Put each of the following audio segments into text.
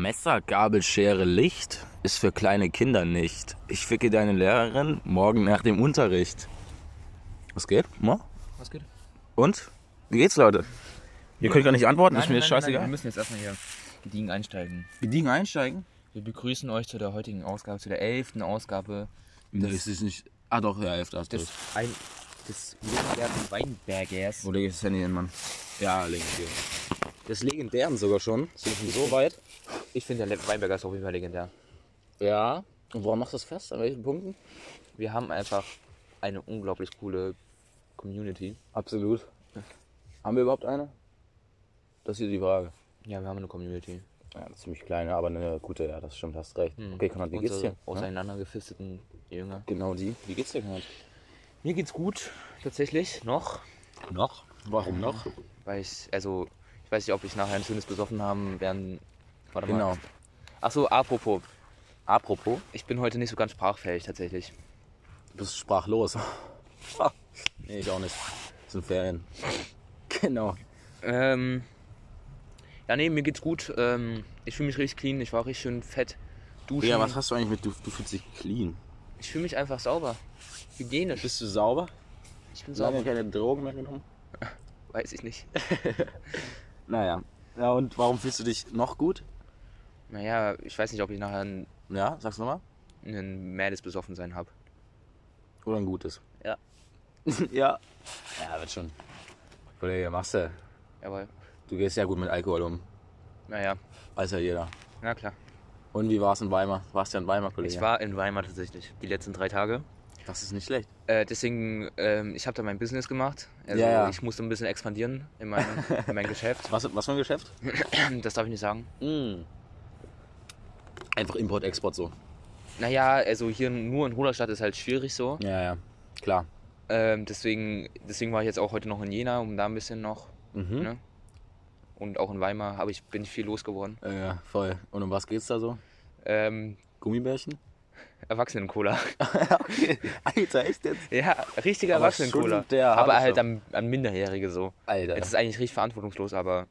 Messer, Gabel, Schere, Licht ist für kleine Kinder nicht. Ich ficke deine Lehrerin morgen nach dem Unterricht. Was geht? Mo? Was geht? Und? Wie geht's, Leute? Ihr könnt gar nicht antworten, ist mir scheißegal. wir müssen jetzt erstmal hier gediegen einsteigen. Gediegen einsteigen? Wir begrüßen euch zu der heutigen Ausgabe, zu der elften Ausgabe Das ist nicht. Ah, doch, ja, elf, hast du. des, ein, des legendären Weinbergers. Wo legst du das Handy hin, Mann? Ja, legendär. Des legendären sogar schon. Sind wir schon so weit? Ich finde, der Weinberger ist auf jeden Fall legendär. Ja. Und woran machst du das fest? An welchen Punkten? Wir haben einfach eine unglaublich coole Community. Absolut. Haben wir überhaupt eine? Das ist die Frage. Ja, wir haben eine Community. Ja, eine ziemlich kleine, aber eine gute, ja, das stimmt, hast recht. Okay, Konrad, wie geht's dir? auseinandergefisteten Jünger. Genau die. Wie geht's dir, Konrad? Mir geht's gut, tatsächlich, noch. Noch? Warum noch? Weil ich, also, ich weiß nicht, ob ich nachher ein schönes besoffen haben werden. Warte mal. Genau. Achso, apropos. Apropos, Ich bin heute nicht so ganz sprachfähig, tatsächlich. du bist sprachlos. nee, ich auch nicht. Das sind Ferien. Genau. Ähm, ja, nee, mir geht's gut. Ähm, ich fühle mich richtig clean. Ich war richtig schön fett. Duschen. Ja, was hast du eigentlich mit, du, du fühlst dich clean. Ich fühle mich einfach sauber. Hygienisch. Bist du sauber? Ich bin Lange sauber. keine Drogen mehr genommen? Weiß ich nicht. Naja. Ja, und warum fühlst du dich noch gut? Naja, ich weiß nicht, ob ich nachher ein, Ja, sag's nochmal. ein mädes Besoffensein habe. Oder ein gutes? Ja. ja. Ja, wird schon. Kollege, machst du. Aber, Du gehst ja gut mit Alkohol um. naja, Weiß ja jeder. na klar. Und wie war's in Weimar? Warst du ja in Weimar, Kollege? Ich war in Weimar tatsächlich, die letzten drei Tage. Das ist nicht schlecht. Äh, deswegen, ähm, ich habe da mein Business gemacht. Also Ja, ja. ich musste ein bisschen expandieren in meinem, in meinem Geschäft. Was, was für ein Geschäft? Das darf ich nicht sagen. Einfach Import, Export so. Naja, also hier nur in Ruderstadt ist halt schwierig so. Ja, ja. Klar. Ähm, deswegen, deswegen war ich jetzt auch heute noch in Jena, um da ein bisschen noch. Mhm. Ne? Und auch in Weimar habe ich, bin ich viel losgeworden. Ja, ja, voll. Und um was geht's da so? Ähm, Gummibärchen? Erwachsenen-Cola. okay. Alter, echt jetzt? ja, richtiger Aber Erwachsenen-Cola. Aber halt an, an Minderjährige so. Alter. Das ist eigentlich richtig verantwortungslos, aber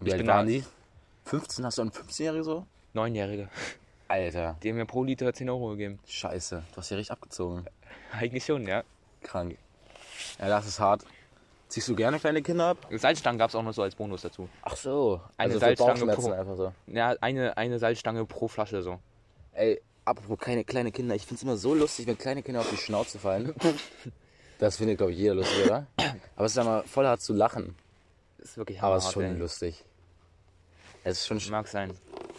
Wie ich alt bin waren da- die? 15? Hast du einen 15-Jährigen so? Neunjährige. Alter. Die haben mir pro Liter 10 Euro gegeben. Scheiße. Du hast ja richtig abgezogen. Eigentlich schon, ja. Krank. Ja, das ist hart. Ziehst du gerne kleine Kinder ab? Salzstangen gab es auch noch so als Bonus dazu. Ach so. Eine also Salzstange pro- einfach so. Ja, eine, eine Salzstange pro Flasche so. Ey, apropos keine kleine Kinder. Ich find's immer so lustig, wenn kleine Kinder auf die Schnauze fallen. Das findet, glaube ich, jeder lustig, oder? Aber es ist immer voll hart zu lachen. Das ist wirklich Aber es ist schon ey. lustig. Es ist schon... sch- Mag sein.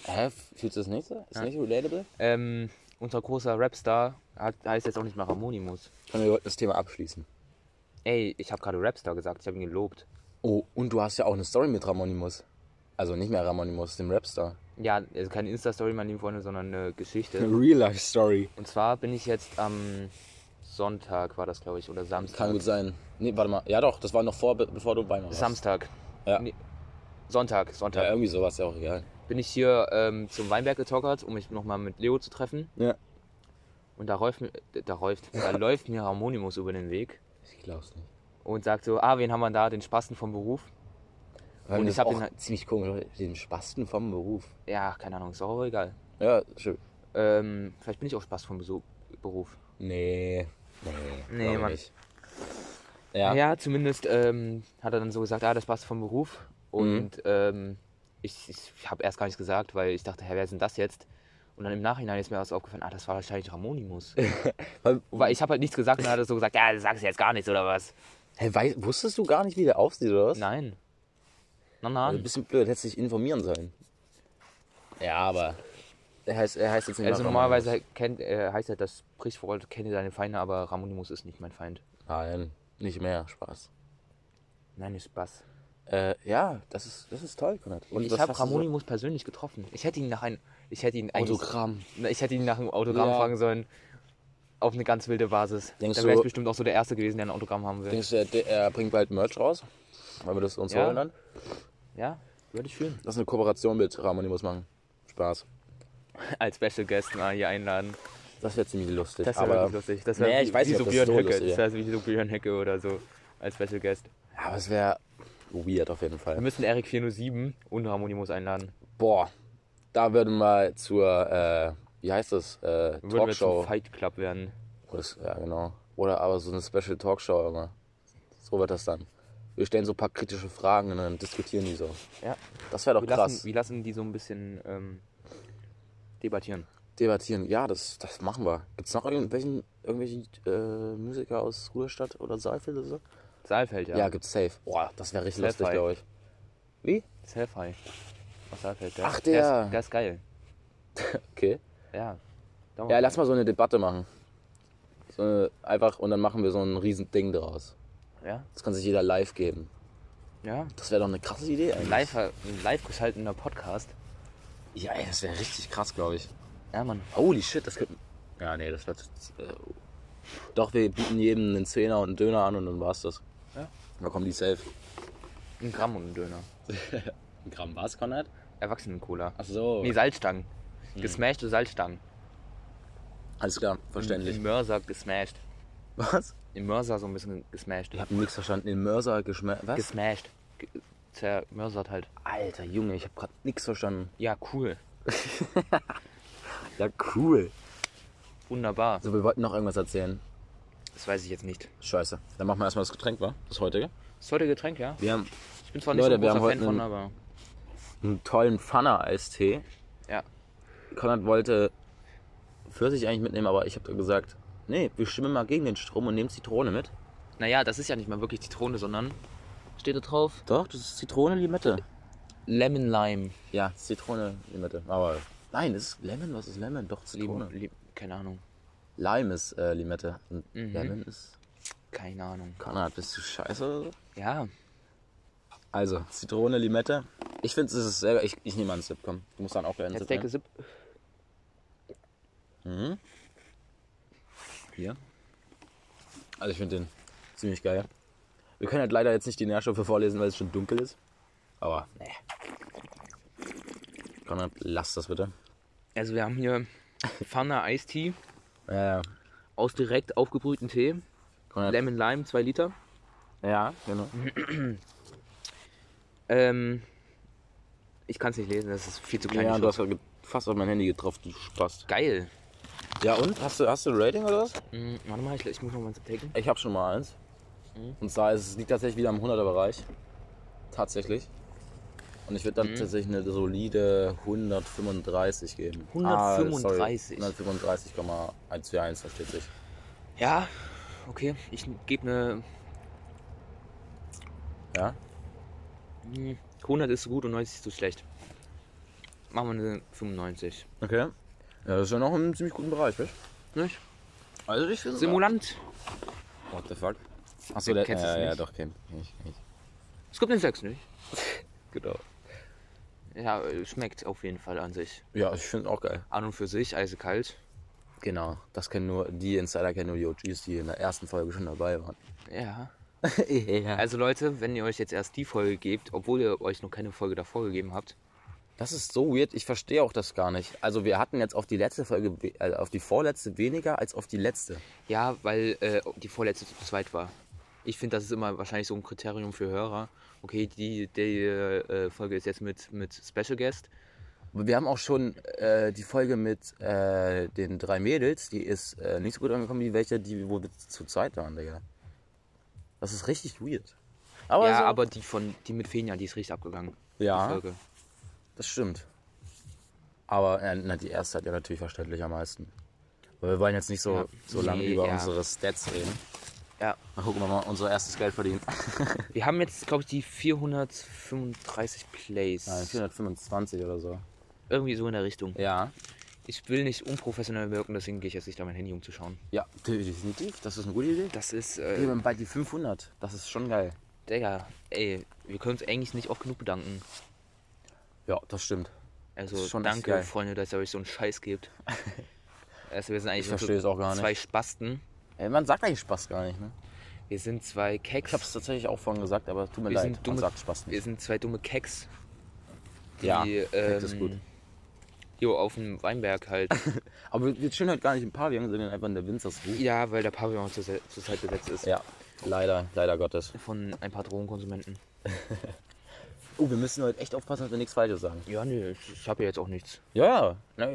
Hä? Fühlst du das nicht so? Ist nicht relatable? Ähm, unser großer Rapstar hat, heißt jetzt auch nicht mehr Ramonimus. Können wir das Thema abschließen? Ey, ich habe gerade Rapstar gesagt, ich habe ihn gelobt. Oh, und du hast ja auch eine Story mit Ramonimus. Also nicht mehr Ramonimus, dem Rapstar. Ja, also keine Insta-Story, meine lieben Freunde, sondern eine Geschichte. Real-Life-Story. Und zwar bin ich jetzt am Sonntag, war das glaube ich, oder Samstag. Kann gut sein. Nee, warte mal. Ja doch, das war noch vor, be- bevor du bei mir warst. Samstag. Ja. Nee, Sonntag, Sonntag. Ja, irgendwie sowas, ja auch egal. Bin ich hier ähm, zum Weinberg getockert, um mich nochmal mit Leo zu treffen. Ja. Und da läuft, mir- da läuft, da läuft mir Harmonimus über den Weg Ich glaub's nicht. und sagt so, ah, wen haben wir da? Den Spasten vom Beruf. Weil Und ich hab auch den halt- ziemlich komisch, den Spasten vom Beruf. Ja, keine Ahnung, ist auch egal. Ja, schön. Ähm, vielleicht bin ich auch Spaß vom Besu- Beruf. Nee. Nee, Nee, Mann. nicht. Ja. Ja, zumindest ähm, hat er dann so gesagt, ah, das passt vom Beruf. Und ähm, ich, ich habe erst gar nichts gesagt, weil ich dachte, hä, wer ist denn das jetzt? Und dann im Nachhinein ist mir was aufgefallen, ah, das war wahrscheinlich Ramonimus. Weil, ich habe halt nichts gesagt und dann hat er so gesagt, ja, du sagst jetzt gar nichts oder was? hä, wei- wusstest du gar nicht, wie der aussieht, oder was? Nein. Nein, Also ein bisschen blöd, hättest dich informieren sollen. Ja, aber. Er heißt, er heißt jetzt nicht Also normalerweise kennt, äh, heißt ja das Sprichwort, kenne deine Feinde, aber Ramonimus ist nicht mein Feind. Nein, nicht mehr. Spaß. Nein, ist Spaß. Äh, ja, das ist, das ist toll, Konrad. Und ich habe du so- Ramonimus persönlich getroffen. Ich hätte ihn nach ein, ich hätte ihn Autogramm. Ich hätte ihn nach einem Autogramm Ja. fragen sollen. Auf eine ganz wilde Basis. Denkst Dann wäre ich bestimmt auch so der Erste gewesen, der ein Autogramm haben will. Denkst du, er, er bringt bald Merch raus? Weil wir das uns Ja. holen dann? Ja, würde ich fühlen. Lass eine Kooperation mit Ramonimus machen. Spaß. Als Special Guest mal hier einladen. Das wäre ziemlich lustig. Das wäre lustig. Das wäre Nee, wie, ich weiß wie nicht, so das Björn so lustig Das wäre wie so Björn Höcke oder so als Special Guest. Ja, aber es wäre weird auf jeden Wir Fall. müssen Eric 407 und Ramonimus einladen. Boah, Da würden wir zur, äh, wie heißt das, äh, Würden wir Talkshow. Fight Club werden. Oder Ja, genau. Oder aber so eine Special Talkshow immer. So wird das dann. Wir stellen so ein paar kritische Fragen und dann diskutieren die so. Ja. Das wäre doch Wir krass. lassen, wir lassen die so ein bisschen ähm, debattieren. Debattieren. Ja, das, das machen wir. Gibt es noch irgendwelchen, irgendwelche äh, Musiker aus Ruderstadt oder Saalfeld oder so? Saalfeld, ja. Ja, gibt's safe. Boah, das wäre richtig lustig, glaube ich. Wie? Selfie. Aus Saalfeld, der, Ach, der. der. ist, der ist geil. Okay. Ja. Ja, lass mal so eine Debatte machen. So eine, einfach und dann machen wir so ein riesen Ding draus. Ja, Das kann sich jeder live geben. ja. Das wäre doch eine krasse Idee eigentlich. Live, ein live geschalteter Podcast. Ja, ey, das wäre richtig krass, glaube ich. Ja, Mann. Holy shit, das könnte. Ja, nee, das wird. Äh, doch, wir bieten jedem einen Zehner und einen Döner an und dann war's das. Da kommen die safe. Ein Gramm und ein Döner. Ein Gramm war's, Konrad? Erwachsenen-Cola. Ach so. Nee, Salzstangen. Gesmashed Salzstangen. Alles klar, verständlich. Im Mörser gesmashed. Was? Im Mörser so ein bisschen gesmashed. Ich habe nichts verstanden. Den Mörser geschmeckt. Was? Gesmashed. Ge zermörsert halt. Alter Junge, ich habe gerade nichts verstanden. Ja, cool. Ja, cool. Wunderbar. So, wir wollten noch irgendwas erzählen. Das weiß ich jetzt nicht. Scheiße. Dann machen wir erstmal das Getränk, wa? Das heutige. Das heute Getränk, ja? Wir haben Ich bin zwar nicht Leute, so wir ein haben großer heute Fan von, einen- aber. einen tollen Pfanner-Eistee. Ja. Konrad wollte Pfirsich eigentlich mitnehmen, aber ich habe gesagt, nee, wir schwimmen mal gegen den Strom und nehmen Zitrone mit. Naja, das ist ja nicht mal wirklich Zitrone, sondern. Steht da drauf? Doch, das ist Zitrone Limette. Lemon Lime. Ja, Zitrone Limette. Aber nein, das ist Lemon. Was ist Lemon? Doch, Zitrone. Lim, Lim, keine Ahnung. Lime ist äh, Limette. Und Mhm. Lemon ist. Keine Ahnung. Konrad, bist du scheiße? Ja, Also, Zitrone Limette. Ich finde, es ist sehr. Ich, ich nehme mal einen Sip, komm. Du musst dann auch gerne einen Sip nehmen. sip. Mhm. Hier. Also, ich finde den ziemlich geil. Wir können halt leider jetzt nicht die Nährstoffe vorlesen, weil es schon dunkel ist. Aber, nee. Konrad, lass das bitte. Also, wir haben hier Pfanne Eistee Ja, ja. aus direkt aufgebrühten Tee. Konrad. Lemon Lime, 2 Liter. Ja, genau. Ähm, ich kann es nicht lesen, das ist viel zu klein. Ja, du hast ja fast auf mein Handy getroffen, du Spast. Geil. Ja, und? Hast du, hast du ein Rating oder was? Hm, warte mal, ich, ich muss noch mal taken. Ich habe schon mal eins. Und zwar ist es liegt tatsächlich wieder im 100er Bereich. Tatsächlich. Und ich würde dann tatsächlich eine solide 135 geben. 135? Ah, sorry, 135,141 versteht sich. Ja, okay. Ich gebe eine. Ja? hm, 100 ist so gut und 90 ist so schlecht. Machen wir eine 95. Okay. Ja, das ist ja noch im ziemlich guten Bereich, weißt Nicht? Also ich finde Simulant. What the fuck? Achso, der Kennst du ja, es ja, nicht? doch, kenn, kenn ich. Kenn ich. Es gibt den 6 nicht. Genau. Ja, äh, schmeckt auf jeden Fall an sich. Ja, ich finde auch geil. An und für sich, eisekalt. Genau. Das kennen nur, die Insider kennen nur die OGs, die in der ersten Folge schon dabei waren. Ja. ja. Also Leute, wenn ihr euch jetzt erst die Folge gebt, obwohl ihr euch noch keine Folge davor gegeben habt, Das ist so weird, ich verstehe auch das gar nicht. Also wir hatten jetzt auf die letzte Folge, äh, auf die vorletzte weniger als auf die letzte. Ja, weil äh, die vorletzte zu zweit war. Ich finde, das ist immer wahrscheinlich so ein Kriterium für Hörer. Okay, die, die äh, Folge ist jetzt mit, mit Special Guest. Aber wir haben auch schon äh, die Folge mit äh, den drei Mädels, die ist äh, nicht so gut angekommen wie welche, die wo wir zu zweit waren, Digga. Das ist richtig weird. Aber, ja, so, aber die von die mit Fenja, die ist richtig abgegangen. Ja das stimmt. Aber äh, na, die erste hat ja natürlich verständlich am meisten. Weil wir wollen jetzt nicht so, Ja. so lange über ja. unsere Stats reden. Ja. Dann gucken wir mal, unser erstes Geld verdienen. Wir haben jetzt, glaube ich, die 435 Plays. Nein, 425 oder so. Irgendwie so in der Richtung. Ja. Ich will nicht unprofessionell wirken, deswegen gehe ich jetzt nicht da mein Handy umzuschauen. Ja, definitiv. Das ist eine gute Idee. Das ist, Wir äh, haben bald die 500. Das ist schon geil. Digga, ey, wir können uns eigentlich nicht oft genug bedanken. Ja, das stimmt. Also Das danke. Freunde, dass ihr euch so einen Scheiß gebt. also wir sind eigentlich Ich verstehe es auch gar nicht. zwei Spasten. Ey, man sagt eigentlich Spaß gar nicht, ne? Wir sind zwei Ich Keks. hab's tatsächlich auch vorhin gesagt, aber tut mir Wir leid. dumme- man sagt Spaß Wir nicht. sind zwei dumme Keks. Die, Ja, ähm, Keks ist gut. Jo, auf dem Weinberg halt. Aber wir chillen heute gar nicht im Pavillon, sondern einfach in der Winzersruhe. ja, weil der Pavillon zur, Se- zur Zeit besetzt ist. Ja, leider, leider Gottes. Von ein paar Drogenkonsumenten. Oh, wir müssen heute echt aufpassen, dass wir nichts Falsches sagen. Ja, nee, ich, ich habe ja jetzt auch nichts. Ja, ja. Na,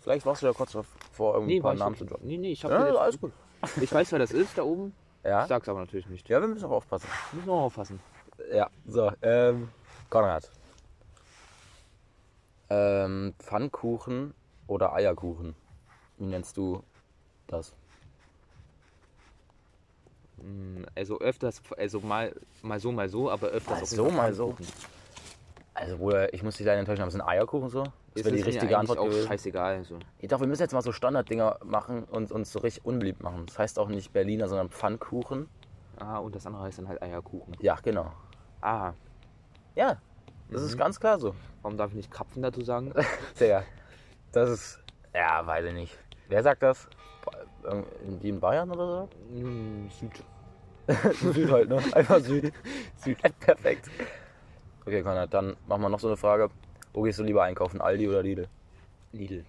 vielleicht warst du ja kurz vor, irgendwie ein paar Namen ich, zu droppen. nee, nee, ich habe Ja, alles gut. Ich weiß, wer das ist da oben. Ja? Ich sag's aber natürlich nicht. Ja, wir müssen auch aufpassen. Müssen wir auch aufpassen. Ja, so, ähm, Konrad. Ähm, Pfannkuchen oder Eierkuchen? Wie nennst du das? Mm, Also öfters, also mal, mal so, mal so, aber öfters Mal so, mal so. Also, Bruder, ich muss dich leider enttäuschen, aber es sind Eierkuchen so? Das Ist wäre die richtige Antwort auch gewesen. scheißegal. Also. Ja, doch, wir müssen jetzt mal so Standarddinger machen und uns so richtig unbeliebt machen. Das heißt auch nicht Berliner, sondern Pfannkuchen. Ah, und das andere heißt dann halt Eierkuchen. Ja, genau. Ah, Ja, das ist ganz klar so. warum darf ich nicht Krapfen dazu sagen? Digga, das ist, ja, weiß ich nicht. Wer sagt das? Die in Bayern oder Mm, Süd. so? Süd halt, ne? Einfach Süd. Süd. Perfekt. Okay, Konrad, dann machen wir noch so eine Frage. Wo gehst du lieber einkaufen, Aldi oder Lidl? Lidl.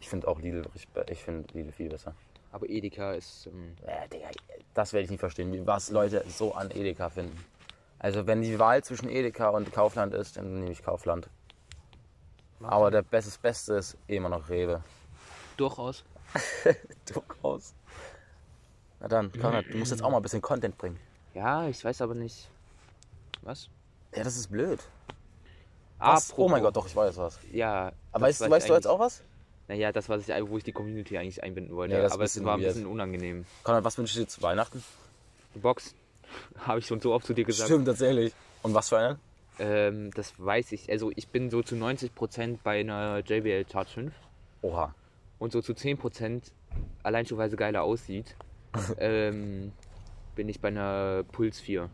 Ich finde auch Lidl, be- ich finde Lidl viel besser. Aber Edeka ist. Ähm, Äh, Digga, das werde ich nicht verstehen, wie- was Leute so an Edeka finden. Also wenn die Wahl zwischen Edeka und Kaufland ist, dann nehme ich Kaufland. Aber der Beste, das Beste ist immer noch Rewe. durchaus. Durchaus. Na dann, Konrad, du musst jetzt auch mal ein bisschen Content bringen. Ja, ich weiß aber nicht. Was? Ja, das ist blöd. Was? Oh mein Gott, doch, ich weiß was. Ja. Aber weißt, weißt du jetzt eigentlich- auch was? Naja, das, was ich, wo ich die Community eigentlich einbinden wollte. Ja, das ist aber ein es bisschen war ein weird. bisschen unangenehm. Konrad, was wünschst du dir zu Weihnachten? Die Box habe ich schon so oft zu dir gesagt. Stimmt, tatsächlich. Und was für eine? Ähm, das weiß ich. Also ich bin so zu 90% bei einer JBL Charge 5 Oha. und so zu 10% allein schon weil sie geiler aussieht, ähm, bin ich bei einer Puls 4.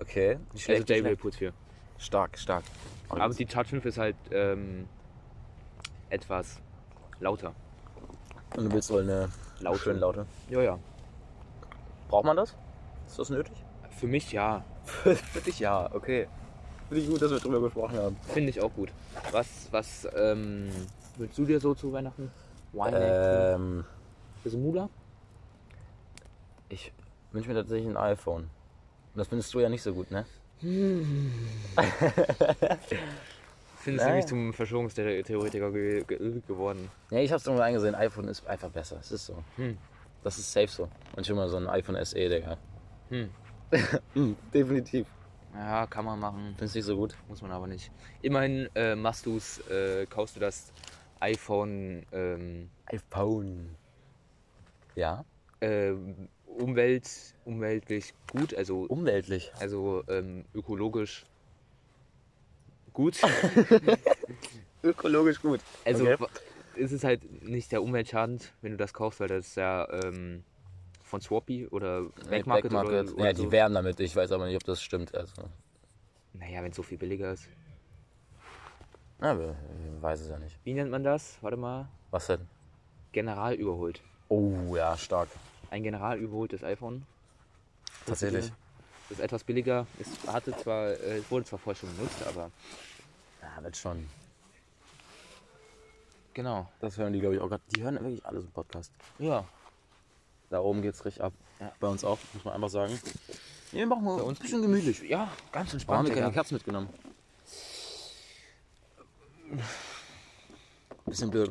Okay. Nicht Also schlecht, JBL schlecht. Puls 4. Stark, stark. Aber die Charge 5 ist halt ähm, etwas lauter. Und du willst wohl eine Laute. schön laute. Ja, ja. Braucht man das? Ist das nötig? Für mich ja. Für dich ja, okay. Finde ich gut, dass wir drüber gesprochen haben. Finde ich auch gut. Was, was ähm, willst du dir so zu Weihnachten? Weihnachten? Ähm, Bist du Mula? ich wünsche mir tatsächlich ein iPhone. Und das findest du ja nicht so gut, ne? Findest Naja. du mich zum Verschwörungstheoretiker ge ge geworden? Ja, ich hab's irgendwo eingesehen, iPhone ist einfach besser. Es ist so. Hm. Das ist safe so. Und schon mal so ein iPhone SE, Digga. Hm. Hm, definitiv. Ja, kann man machen. Findest du nicht so gut? Muss man aber nicht. Immerhin äh, machst du's, äh, kaufst du das iPhone ähm, iPhone. Ja? äh, Umwelt, umweltlich gut, also, Umweltlich. also ähm, ökologisch gut. Ökologisch gut. Also Okay. ist es halt nicht der Umweltschadend, wenn du das kaufst, weil das ja ähm, von Swappy oder Backmarket, Backmarket. oder, oder Ja, die so. werben damit. Ich weiß aber nicht, ob das stimmt. Also, Naja, wenn es so viel billiger ist. na, wir- ich weiß es ja nicht. Wie nennt man das? Warte mal. Was denn? General überholt. Oh, ja, stark. Ein General überholtes iPhone. Tatsächlich. Das ist etwas billiger. Es hatte zwar, äh, es wurde zwar vorher schon benutzt, aber Ja, wird schon. genau. Das hören die, glaube ich, auch gerade. Die hören wirklich alles im Podcast. Ja. Da oben geht's richtig ab. Ja. Bei uns auch, muss man einfach sagen. Ja, wir machen mal Bei uns ein bisschen gemütlich. Ja, ganz Warum haben entspannt. wir keine. Kerzen mitgenommen? Bisschen blöd?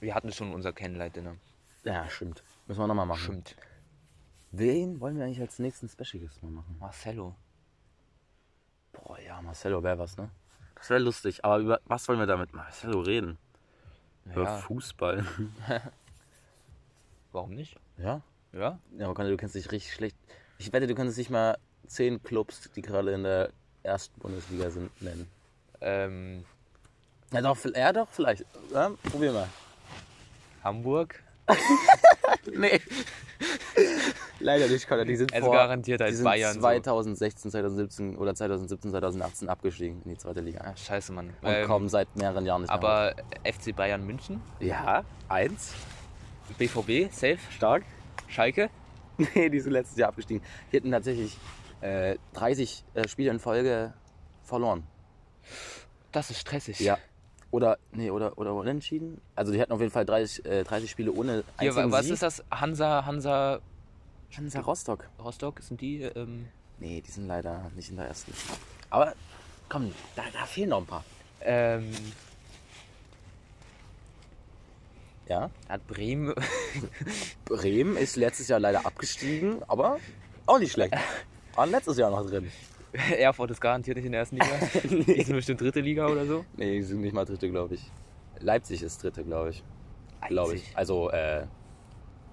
Wir hatten schon unser Candlelight-Dinner. Ja, stimmt. Müssen wir nochmal machen. Stimmt. Wen wollen wir eigentlich als nächsten Special Guest mal machen? Marcello. Boah, ja, Marcello wäre was, ne? Das wäre lustig. Aber über was wollen wir da mit Marcello reden? Über Ja, Fußball. warum nicht? Ja? Ja? Ja, aber du kennst dich richtig schlecht. Ich wette, du könntest nicht mal zehn Clubs, die gerade in der ersten Bundesliga sind, nennen. Ähm, Ja, doch, ja, doch, vielleicht. Ja, probier mal. Hamburg. Nee. Leider nicht, Conny. Die sind Also vor, garantiert die als sind Bayern so. 2016, 2017 oder 2017, 2018 abgestiegen in die zweite Liga. Ah, scheiße, Mann. Und Ähm, kommen seit mehreren Jahren nicht mehr. aber FC Bayern München. Ja, eins. BVB, safe, Stark. Schalke. Nee, die sind letztes Jahr abgestiegen. Die hätten tatsächlich äh, 30 äh, Spiele in Folge verloren. Das ist stressig. Ja. Oder, nee, oder, oder unentschieden. Also die hatten auf jeden Fall 30, äh, 30 Spiele ohne Hier, einzigen was Sieg. ist das? Hansa, Hansa Hansa Rostock. Rostock? Sind die? Ähm, Nee, die sind leider nicht in der ersten. Aber Komm, da, da fehlen noch ein paar. Ähm, Ja. hat Bremen. Bremen ist letztes Jahr leider abgestiegen, aber auch nicht schlecht. War letztes Jahr noch drin. Erfurt ist garantiert nicht in der ersten Liga. Die sind bestimmt dritte Liga oder so. Nee, die sind nicht mal dritte, glaube ich. Leipzig ist dritte, glaube ich. Glaube ich. Also, äh,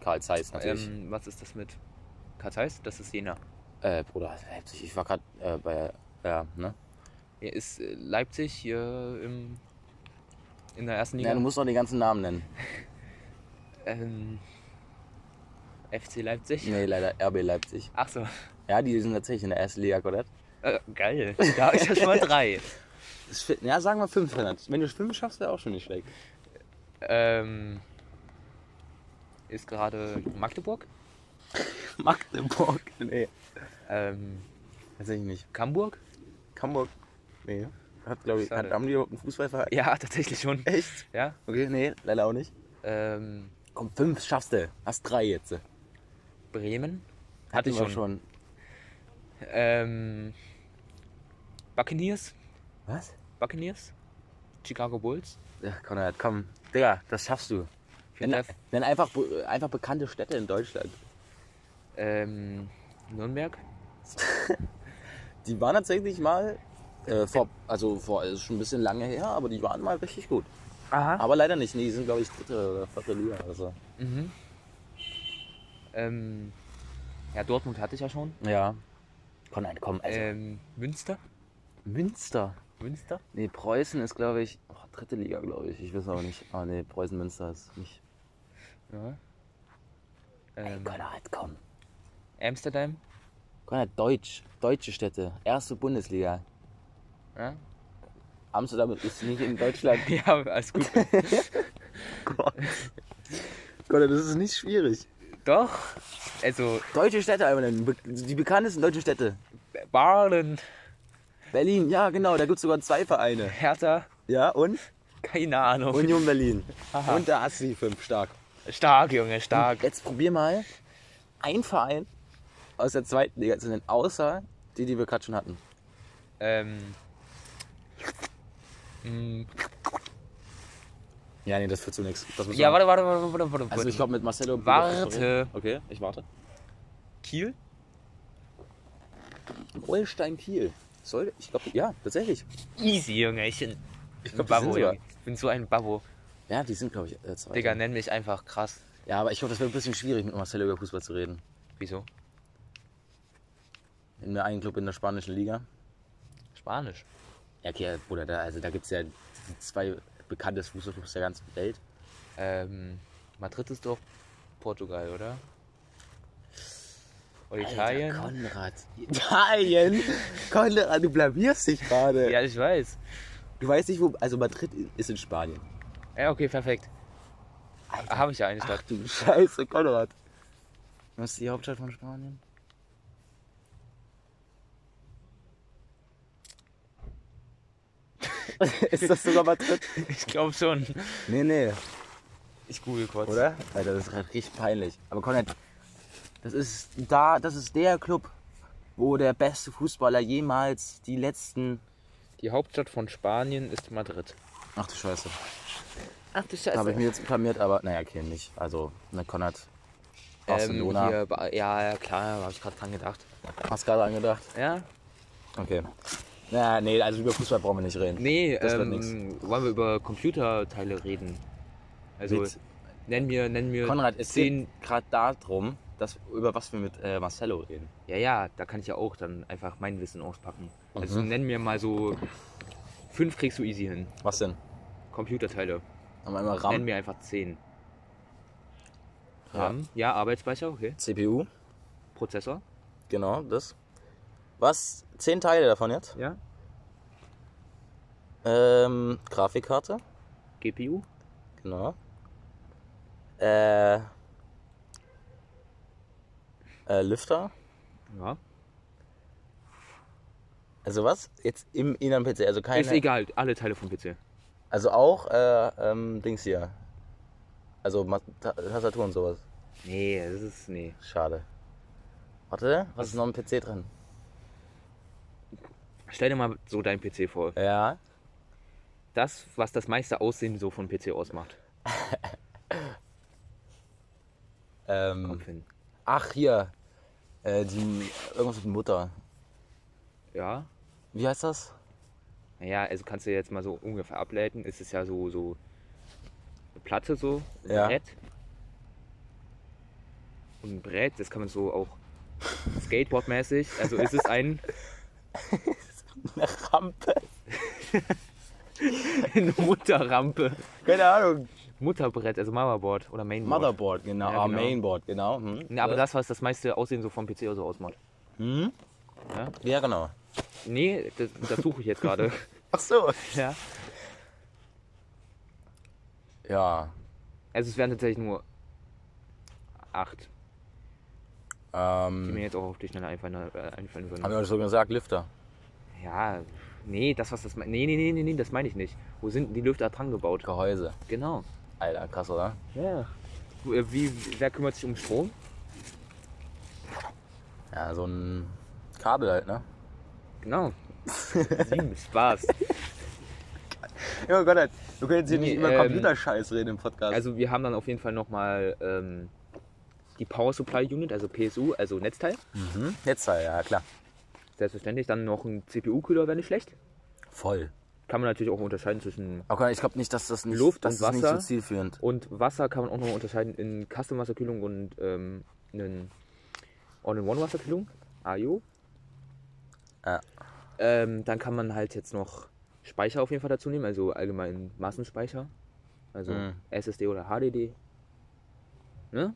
Karl Zeiss natürlich. Ähm, was ist das mit Karl Zeiss? Das ist Jena. Äh, Bruder, Leipzig, ich war gerade äh, bei, ja, ne? Hier ist äh, Leipzig hier im, in der ersten Liga. Ja, du musst noch die ganzen Namen nennen. ähm, FC Leipzig. Nee, leider RB Leipzig. Ach so. Ja, die sind tatsächlich in der ersten Liga, Gott. Äh, geil. Da ich ja schon mal drei. Ja, sagen wir fünf. Wenn du fünf schaffst, wäre auch schon nicht schlecht. Ähm, ist gerade Magdeburg. Magdeburg? Nee. Ähm, Tatsächlich nicht. Hamburg? Hamburg? Nee. Hat, glaube ich, hat, haben die überhaupt einen Fußballverein? Ja, tatsächlich schon. Echt? Ja. Okay, nee, leider auch nicht. Ähm, Komm, fünf schaffst du. Hast drei jetzt. Bremen. Hatte ich wir schon. Ähm, Buccaneers. Was? Buccaneers. Chicago Bulls. Ja, Konrad, komm. Digga, das schaffst du. Nenn, nenn einfach, einfach bekannte Städte in Deutschland. ähm, Nürnberg. Die waren tatsächlich mal, äh, vor, also vor, ist schon ein bisschen lange her, aber die waren mal richtig gut. Aha. Aber leider nicht. Nee, die sind, glaube ich, dritte oder vierte Liga oder so. Mhm. Ähm, ja, Dortmund hatte ich ja schon. Ja. Konrad, komm. Also, Ähm, Münster. Münster. Münster? Nee, Preußen ist, glaube ich, oh, dritte Liga, glaube ich. Ich weiß aber nicht. Ah, nee, Preußen-Münster ist nicht. Ja. Ey, Ähm, Konrad, komm. Amsterdam. Konrad, Deutsch. Deutsche Städte. Erste Bundesliga. Ja. Amsterdam ist nicht in Deutschland. ja, alles gut. Gott. Konrad, das ist nicht schwierig. Doch. Also, Deutsche Städte einmal Die bekanntesten deutschen Städte. Baden, Berlin, ja genau, da gibt es sogar zwei Vereine. Hertha, Ja, und? keine Ahnung. Union Berlin. Aha. Und der Assi 5, stark. Stark, Junge, stark. Jetzt probier mal, einen Verein aus der zweiten Liga zu nennen, außer die, die wir gerade schon hatten. Ähm. mh, Ja, nee, das führt zu nichts. Ja, warte, warte, warte, warte, warte. Also ich glaube mit Marcelo... Warte. Okay, ich warte. Kiel? Holstein Kiel. Soll, ich glaube, ja, tatsächlich. Easy, Junge. Ich bin, Ich glaub, sogar- Junge. Ich bin so ein Babo. Ja, die sind, glaube ich, äh, zwei. Digga, nenn mich einfach krass. Ja, aber ich glaube, das wird ein bisschen schwierig, mit Marcelo über Fußball zu reden. Wieso? In der einen Club in der spanischen Liga. Spanisch. Ja, okay, Bruder, da, also da gibt es ja zwei bekanntesten Fußballclubs der ganzen Welt. Ähm, Madrid ist doch Portugal, oder? Alter, Italien? Konrad. Italien? Konrad, du blamierst dich gerade. Ja, ich weiß. Du weißt nicht, wo. Also Madrid ist in Spanien. Ja, okay, perfekt. Alter. Habe ich ja eine Ach Stadt. du Scheiße, Konrad. Was ist die Hauptstadt von Spanien? ist das sogar Madrid? Ich glaube schon. Nee, nee. Ich google kurz. Oder? Alter, das ist halt richtig peinlich. Aber Konrad, das ist da, das ist der Club, wo der beste Fußballer jemals die letzten. Die Hauptstadt von Spanien ist Madrid. Ach du Scheiße. Ach du Da habe ich mir jetzt blamiert, aber naja, okay, nicht. Also, ne, Konrad. ähm, Barcelona. hier, Ba- ja, ja, klar, habe ich gerade dran gedacht. Hast gerade angedacht? Ja? Okay. Ja, nee, also über Fußball brauchen wir nicht reden. Nee, Das wird ähm, wollen wir über Computerteile reden? Also, Mit- nenn mir, nenn mir Konrad, es zehn. geht gerade darum, dass, über was wir mit äh, Marcello reden. Ja, ja, da kann ich ja auch dann einfach mein Wissen auspacken. Also, Mhm. nenn mir mal so. Fünf kriegst du easy hin. Was denn? Computerteile. Haben wir einmal Nenn RAM, mir einfach zehn. Ja. RAM, ja, Arbeitsspeicher, okay. CPU, Prozessor, genau, das. Was? Zehn Teile davon jetzt? ja. Ähm, Grafikkarte, GPU, genau. Äh, äh, Lüfter. ja. Also was? Jetzt im inneren PC, also keine. Ist egal, alle Teile vom PC. Also auch, äh, ähm, Dings hier. Also Ta- Tastatur und sowas. Nee, das ist. Nee. Schade. Warte, was ist noch im PC drin? Stell dir mal so deinen PC vor. Ja. Das, was das meiste Aussehen so von PC ausmacht. Ähm, Komm, Finn. Ach, hier. Äh, die, irgendwas mit Mutter. Ja. Wie heißt das? Naja, also kannst du jetzt mal so ungefähr ableiten. Es ist ja so, so eine Platte so, ein Ja. Brett. Und ein Brett, das kann man so auch Skateboard-mäßig. Also ist es ein Eine Rampe. eine Mutterrampe. Keine Ahnung. Mutterbrett, also Motherboard oder Mainboard. Motherboard, genau. Ja, Ah, genau. Mainboard, genau. Hm. Ja, aber das, was das meiste Aussehen so vom PC oder so ausmacht. Hm? Ja? Ja, genau. Nee, das, das suche ich jetzt gerade. Ach so. ja. Ja. Also es wären tatsächlich nur acht, die mir Ähm, jetzt auch auf die Schnelle einfallen, äh, einfallen würden. haben wir schon gesagt, Lifter. Ja, nee, das was das nee, nee, nee, nee, nee, das meine ich nicht. Wo sind die Lüfter dran gebaut? Gehäuse. Genau. Alter, krass, oder? Ja. Wie, wer kümmert sich um Strom? Ja, so ein Kabel halt, ne? Genau. Sieben, Spaß. Ja, Gott, halt. du kannst hier Nee, nicht über ähm, Computerscheiß reden im Podcast. Also wir haben dann auf jeden Fall nochmal ähm, die Power Supply Unit, also PSU, also Netzteil. mhm. Jetzt halt, ja, klar. Selbstverständlich. Dann noch ein CPU-Kühler wäre nicht schlecht. Voll. Kann man natürlich auch unterscheiden zwischen Okay, ich glaube nicht, dass das nicht, Luft das und ist nicht so Wasser. zielführend. Und Wasser kann man auch noch unterscheiden in Custom-Wasserkühlung und ähm, einen All-in-One-Wasserkühlung. AIO. Ja. Ähm, dann kann man halt jetzt noch Speicher auf jeden Fall dazu nehmen, also allgemein Massenspeicher. Also Mhm. SSD oder HDD. Ne?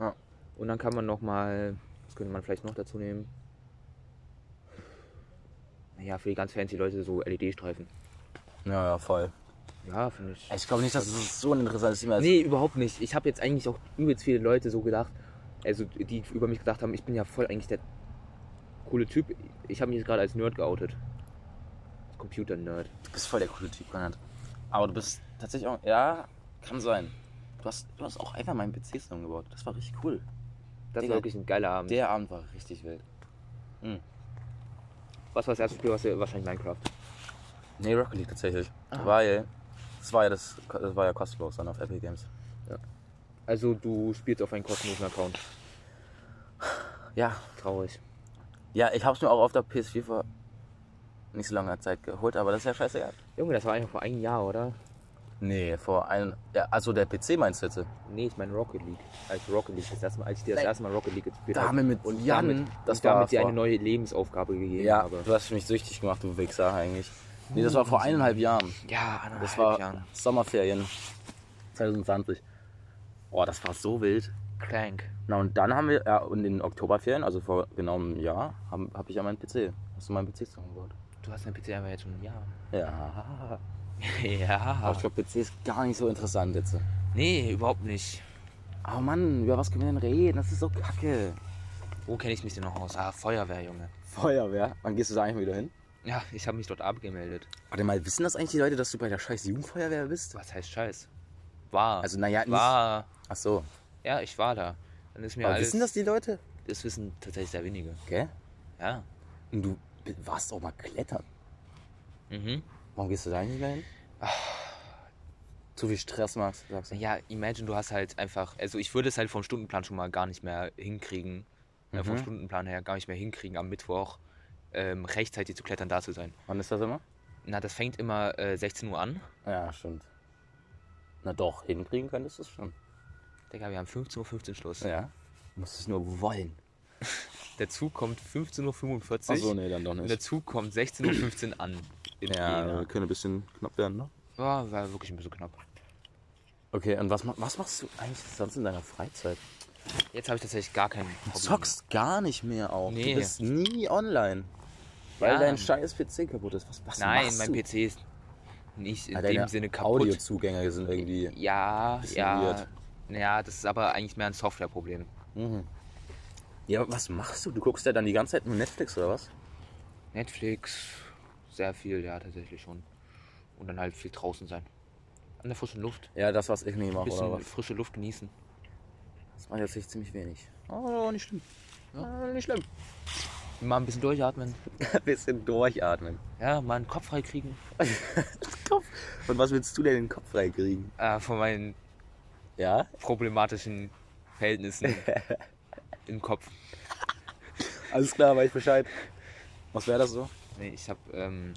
Ja. Und dann kann man noch mal, was könnte man vielleicht noch dazu nehmen? Naja, für die ganz fancy Leute so LED-Streifen. Ja, ja, voll. Ja, finde ich. Ich glaube nicht, dass es so ein interessantes Thema ist. Nee, überhaupt nicht. Ich habe jetzt eigentlich auch übelst viele Leute so gedacht, also die über mich gedacht haben, ich bin ja voll eigentlich der coole Typ. Ich habe mich jetzt gerade als Nerd geoutet. Als Computer-Nerd. Du bist voll der coole Typ, Konrad. Aber du bist tatsächlich auch. Ja, kann sein. Du hast, du hast auch einfach meinen PC zusammengebaut. Das war richtig cool. Das Digga, war wirklich ein geiler Abend. Der Abend war richtig wild. Was war das erste Spiel, was ihr wahrscheinlich Minecraft? Nee, Rocket League tatsächlich. Ah. Weil. Das war ja das, das war ja kostenlos dann auf Epic Games. Also du spielst auf einen kostenlosen Account. Ja. Traurig. Ja, ich hab's mir auch auf der PS4 vor nicht so langer Zeit geholt, aber das ist ja scheißegal. Junge, das war einfach vor einem Jahr, oder? Nee, vor einem. Ja, also der PC meinst du jetzt? Nee, ich meine Rocket League. Als Rocket League, das erste Mal, als ich dir das erste Mal Rocket League gespielt habe. wir mit und Jan, damit, das und damit war dir vor- eine neue Lebensaufgabe gegeben Ja, habe. du hast mich süchtig gemacht, du Wichser eigentlich. Nee, das war vor eineinhalb Jahren. Ja, anderthalb Das war Jahren. Sommerferien 2020. Oh, das war so wild. Clank. Na und dann haben wir, ja, und in den Oktoberferien, also vor genau einem Jahr, habe hab ich ja meinen PC. Hast du meinen PC zusammengebaut? Du hast dein PC einfach jetzt schon ein Jahr. Ja. ja. Aber ich glaube, PC ist gar nicht so interessant jetzt. Nee, überhaupt nicht. Aber Mann, über was können wir denn reden? Das ist so kacke. Wo kenne ich mich denn noch aus? Ah, Feuerwehr, Junge. Feuerwehr. Wann gehst du da eigentlich wieder hin? Ja, ich habe mich dort abgemeldet. Warte mal, wissen das eigentlich die Leute, dass du bei der scheiß Jugendfeuerwehr bist? Was heißt Scheiß? War. Also, naja, war. Ach so. Ja, ich war da. Dann ist mir Aber alles. wissen das die Leute? Das wissen tatsächlich sehr wenige. Okay. Ja. Und du warst auch mal klettern. Mhm. Warum gehst du da nicht mehr hin? Zu viel Stress machst, sagst du? Ja, imagine, du hast halt einfach. Also, ich würde es halt vom Stundenplan schon mal gar nicht mehr hinkriegen. Äh, vom Mhm. Stundenplan her gar nicht mehr hinkriegen, am Mittwoch ähm, rechtzeitig zu klettern, da zu sein. Wann ist das immer? Na, das fängt immer äh, 16 Uhr an. Ja, stimmt. Na doch, hinkriegen könntest du es schon. Digga, wir haben 15.15 Uhr 15 Schluss. Ja. Du musst es nur wollen. Der Zug kommt 15.45 Uhr. Achso, nee, dann doch Und der nicht. Zug kommt 16.15 Uhr an. Ja, Jena. wir können ein bisschen knapp werden, ne? Ja, war wirklich ein bisschen knapp. Okay, und was, ma- was machst du eigentlich sonst in deiner Freizeit? Jetzt habe ich tatsächlich gar keinen Du Hobby zockst gar nicht mehr auch. Nee. Du bist nie online. Weil Ja. dein scheiß PC kaputt ist. Was, was mehr. Nein, machst mein du? PC ist nicht in Ah, dem deine Sinne kaputt. Audiozugänge sind irgendwie. Ja, Bisschen ja. weird. Ja, das ist aber eigentlich mehr ein Softwareproblem. Mhm. Ja, aber was machst du? Du guckst ja dann die ganze Zeit nur Netflix oder was? Netflix, sehr viel, ja, tatsächlich schon. Und dann halt viel draußen sein. An der frischen Luft. Ja, das, was ich nicht mache, oder bisschen was? frische Luft genießen. Das mache ich tatsächlich ziemlich wenig. Oh, nicht schlimm. Ja. nicht schlimm. Mal ein bisschen durchatmen. Ein bisschen durchatmen. Ja, mal einen Kopf frei kriegen. Kopf. Und was willst du denn den Kopf freikriegen? Äh, von meinen Ja? problematischen Verhältnissen im Kopf. Alles klar, weiß Bescheid. Was wäre das so? Nee, ich hab, ähm.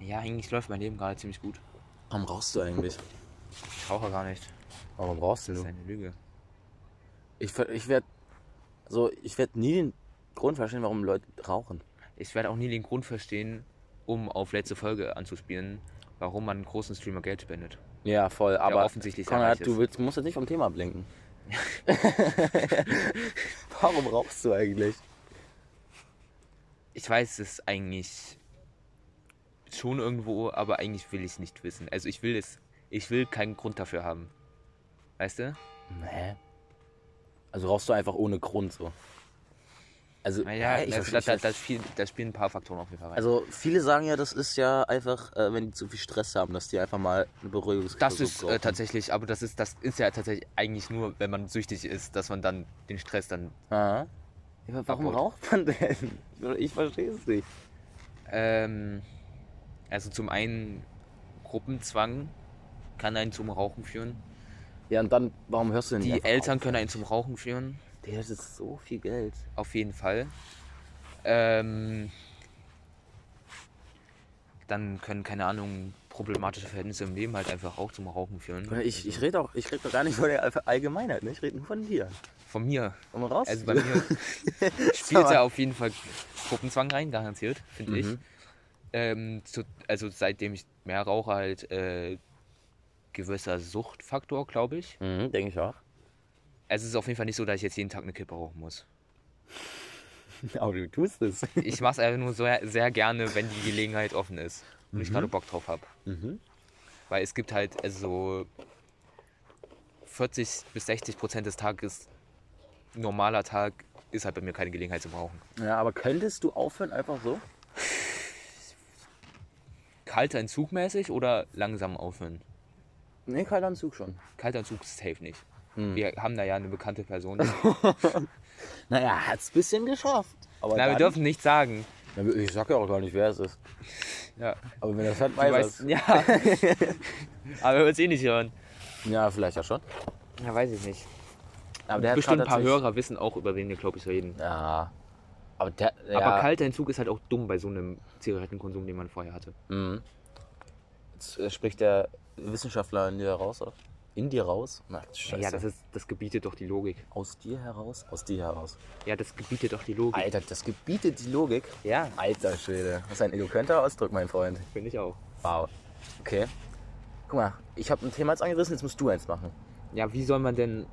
Ja, eigentlich läuft mein Leben gerade ziemlich gut. Warum rauchst du eigentlich? Ich rauche gar nicht. Warum rauchst Das du? ist eine Lüge. Ich, ich werde so, ich werde nie den Grund verstehen, warum Leute rauchen. Ich werde auch nie den Grund verstehen, um auf letzte Folge anzuspielen, warum man einen großen Streamer Geld spendet. Ja, voll. Aber offensichtlich Konrad, du willst, musst jetzt nicht vom Thema ablenken. warum rauchst du eigentlich? Ich weiß es eigentlich schon irgendwo, aber eigentlich will ich es nicht wissen. Also ich will es, ich will keinen Grund dafür haben. Weißt du? Nee. Also rauchst du einfach ohne Grund so. Also, Naja, ich das, ich versteh- das, spielen, das spielen ein paar Faktoren auf jeden Fall rein. also viele sagen ja, das ist ja einfach, äh, wenn die zu viel Stress haben, dass die einfach mal eine Beruhigungskur das ist äh, tatsächlich, aber das ist, das ist ja tatsächlich eigentlich nur, wenn man süchtig ist, dass man dann den Stress dann. Aha. Ja, warum Abbaut. raucht man denn? Ich verstehe es nicht. Ähm, also zum einen Gruppenzwang kann einen zum Rauchen führen. Ja, und dann, warum hörst du denn nicht Die Eltern auf? können einen zum Rauchen führen. Der hat jetzt so viel Geld. Auf jeden Fall. Ähm, dann können, keine Ahnung, problematische Verhältnisse im Leben halt einfach auch zum Rauchen führen. Ich, ich rede auch, ich rede doch gar nicht von der Allgemeinheit, ne? ich rede nur von dir. Von mir. Um raus. Also bei mir spielt da auf jeden Fall Gruppenzwang rein, garantiert, finde ich. Mhm. Ähm, zu, also seitdem ich mehr rauche, halt äh, gewisser Suchtfaktor, glaube ich. Mhm, denke ich auch. Also es ist auf jeden Fall nicht so, dass ich jetzt jeden Tag eine Kippe rauchen muss. Aber du tust es. Ich mache es einfach nur so, sehr gerne, wenn die Gelegenheit offen ist und ich gerade Bock drauf habe. Mhm. Weil es gibt halt also so 40 bis 60 Prozent des Tages, normaler Tag, ist halt bei mir keine Gelegenheit zum Rauchen. Ja, aber könntest du aufhören einfach so? Kalter Entzug mäßig oder langsam aufhören? Nee, kalter Anzug schon. Kalter Entzug ist safe nicht. Hm. Wir haben da ja eine bekannte Person. Naja, hat's ein bisschen geschafft. Aber Na, wir dürfen nichts sagen. Ich sag ja auch gar nicht, wer es ist. Ja, Aber wenn das hat, weiß weißt, ja. Aber wir würden es eh nicht hören. Ja, vielleicht ja schon. Ja, weiß ich nicht. Aber der Bestimmt ein paar Hörer wissen auch, über wen wir, glaube ich, reden. Ja. Aber der. Ja. Aber kalter Entzug ist halt auch dumm bei so einem Zigarettenkonsum, den man vorher hatte. Mhm. Jetzt spricht der Wissenschaftler in dir raus, oder? In dir raus? Na, scheiße. Ja, das, ist, das gebietet doch die Logik. Aus dir heraus? Aus dir heraus. Ja, das gebietet doch die Logik. Alter, das gebietet die Logik. Ja, Alter Schwede. Das ist ein eloquenter Ausdruck, mein Freund. finde ich auch. Wow. Okay. Guck mal, ich habe ein Thema jetzt angerissen, jetzt musst du eins machen. Ja, wie soll man denn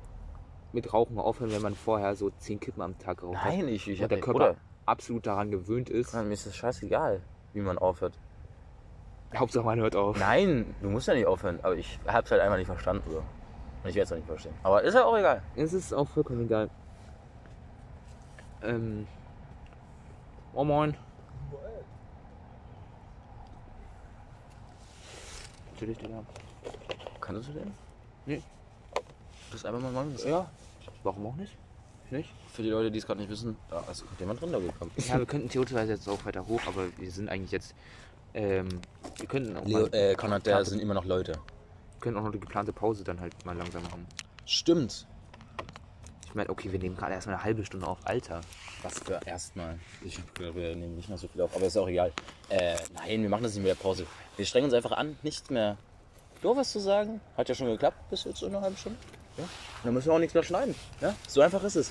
mit Rauchen aufhören, wenn man vorher so 10 Kippen am Tag geraucht hat? Nein, ich, ich Und hab der Körper absolut daran gewöhnt ist. Mir ist das scheißegal, wie man aufhört. Hauptsache man hört auf. Nein, du musst ja nicht aufhören, aber ich hab's halt einfach nicht verstanden. So. Und ich werde es auch nicht verstehen. Aber ist ja auch egal. Es ist auch vollkommen egal. Ähm. Oh moin. Natürlich, Digga. Kannst du den? Nee. Das ist einfach mal machen. Ja. Warum auch nicht? Nicht? Für die Leute, die es gerade nicht wissen, da ist jemand drin da gekommen. Ja, wir könnten theoretisch jetzt auch weiter hoch, aber wir sind eigentlich jetzt. Ähm, wir könnten auch, Leo, mal, äh, Konrad, da sind immer noch Leute. können auch noch die geplante Pause dann halt mal langsam machen. Stimmt. Ich meine, okay, wir nehmen gerade erstmal eine halbe Stunde auf. Alter. Was für erstmal. Ich gedacht, wir nehmen nicht mehr so viel auf, aber ist auch egal. Äh, nein, wir machen das nicht mit der Pause. Wir strengen uns einfach an, nichts mehr. Du was zu sagen? Hat ja schon geklappt bis jetzt so eine halbe Stunde. Ja. Dann müssen wir auch nichts mehr schneiden. Ja? So einfach ist es.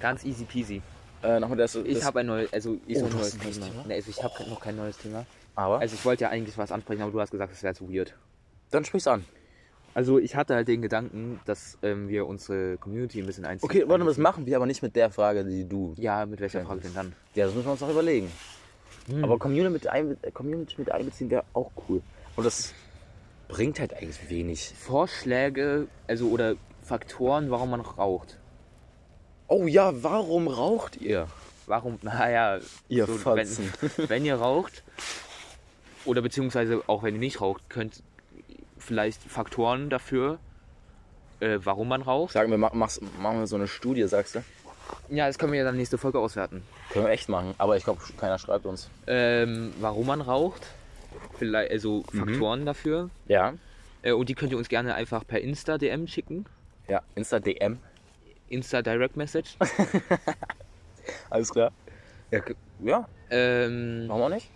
Ganz easy peasy. Äh, noch mal das, Ich das, habe ein neues, also ich Oh, so neues Thema. Thema? Nee, also ich habe noch kein neues Thema. Aber Also ich wollte ja eigentlich was ansprechen, aber du hast gesagt, es wäre zu weird. dann sprich's an. Also ich hatte halt den Gedanken, dass ähm, wir unsere Community ein bisschen einziehen. Okay, warte mal, das machen wir aber nicht mit der Frage, die du. Ja, mit welcher. Frage denn dann? Ja, das müssen wir uns noch überlegen. Hm. Aber Community mit, Community mit einbeziehen wäre auch cool. Und das bringt halt eigentlich wenig. Vorschläge, also oder Faktoren, warum man raucht. Oh ja, warum raucht ihr? Warum, naja, Ihr so, wenn, wenn ihr raucht, oder beziehungsweise auch wenn ihr nicht raucht, könnt vielleicht Faktoren dafür, äh, warum man raucht. Sagen wir, mach, mach's, machen wir so eine Studie, sagst du? Ja, das können wir ja dann nächste Folge auswerten. Können wir echt machen, aber ich glaube, keiner schreibt uns. Ähm, warum man raucht. Vielleicht, also Mhm. Faktoren dafür. Ja. Äh, und die könnt ihr uns gerne einfach per Insta-DM schicken. Ja, Insta-DM. Insta Direct Message. Alles klar. Ja, ja, ähm, warum auch nicht?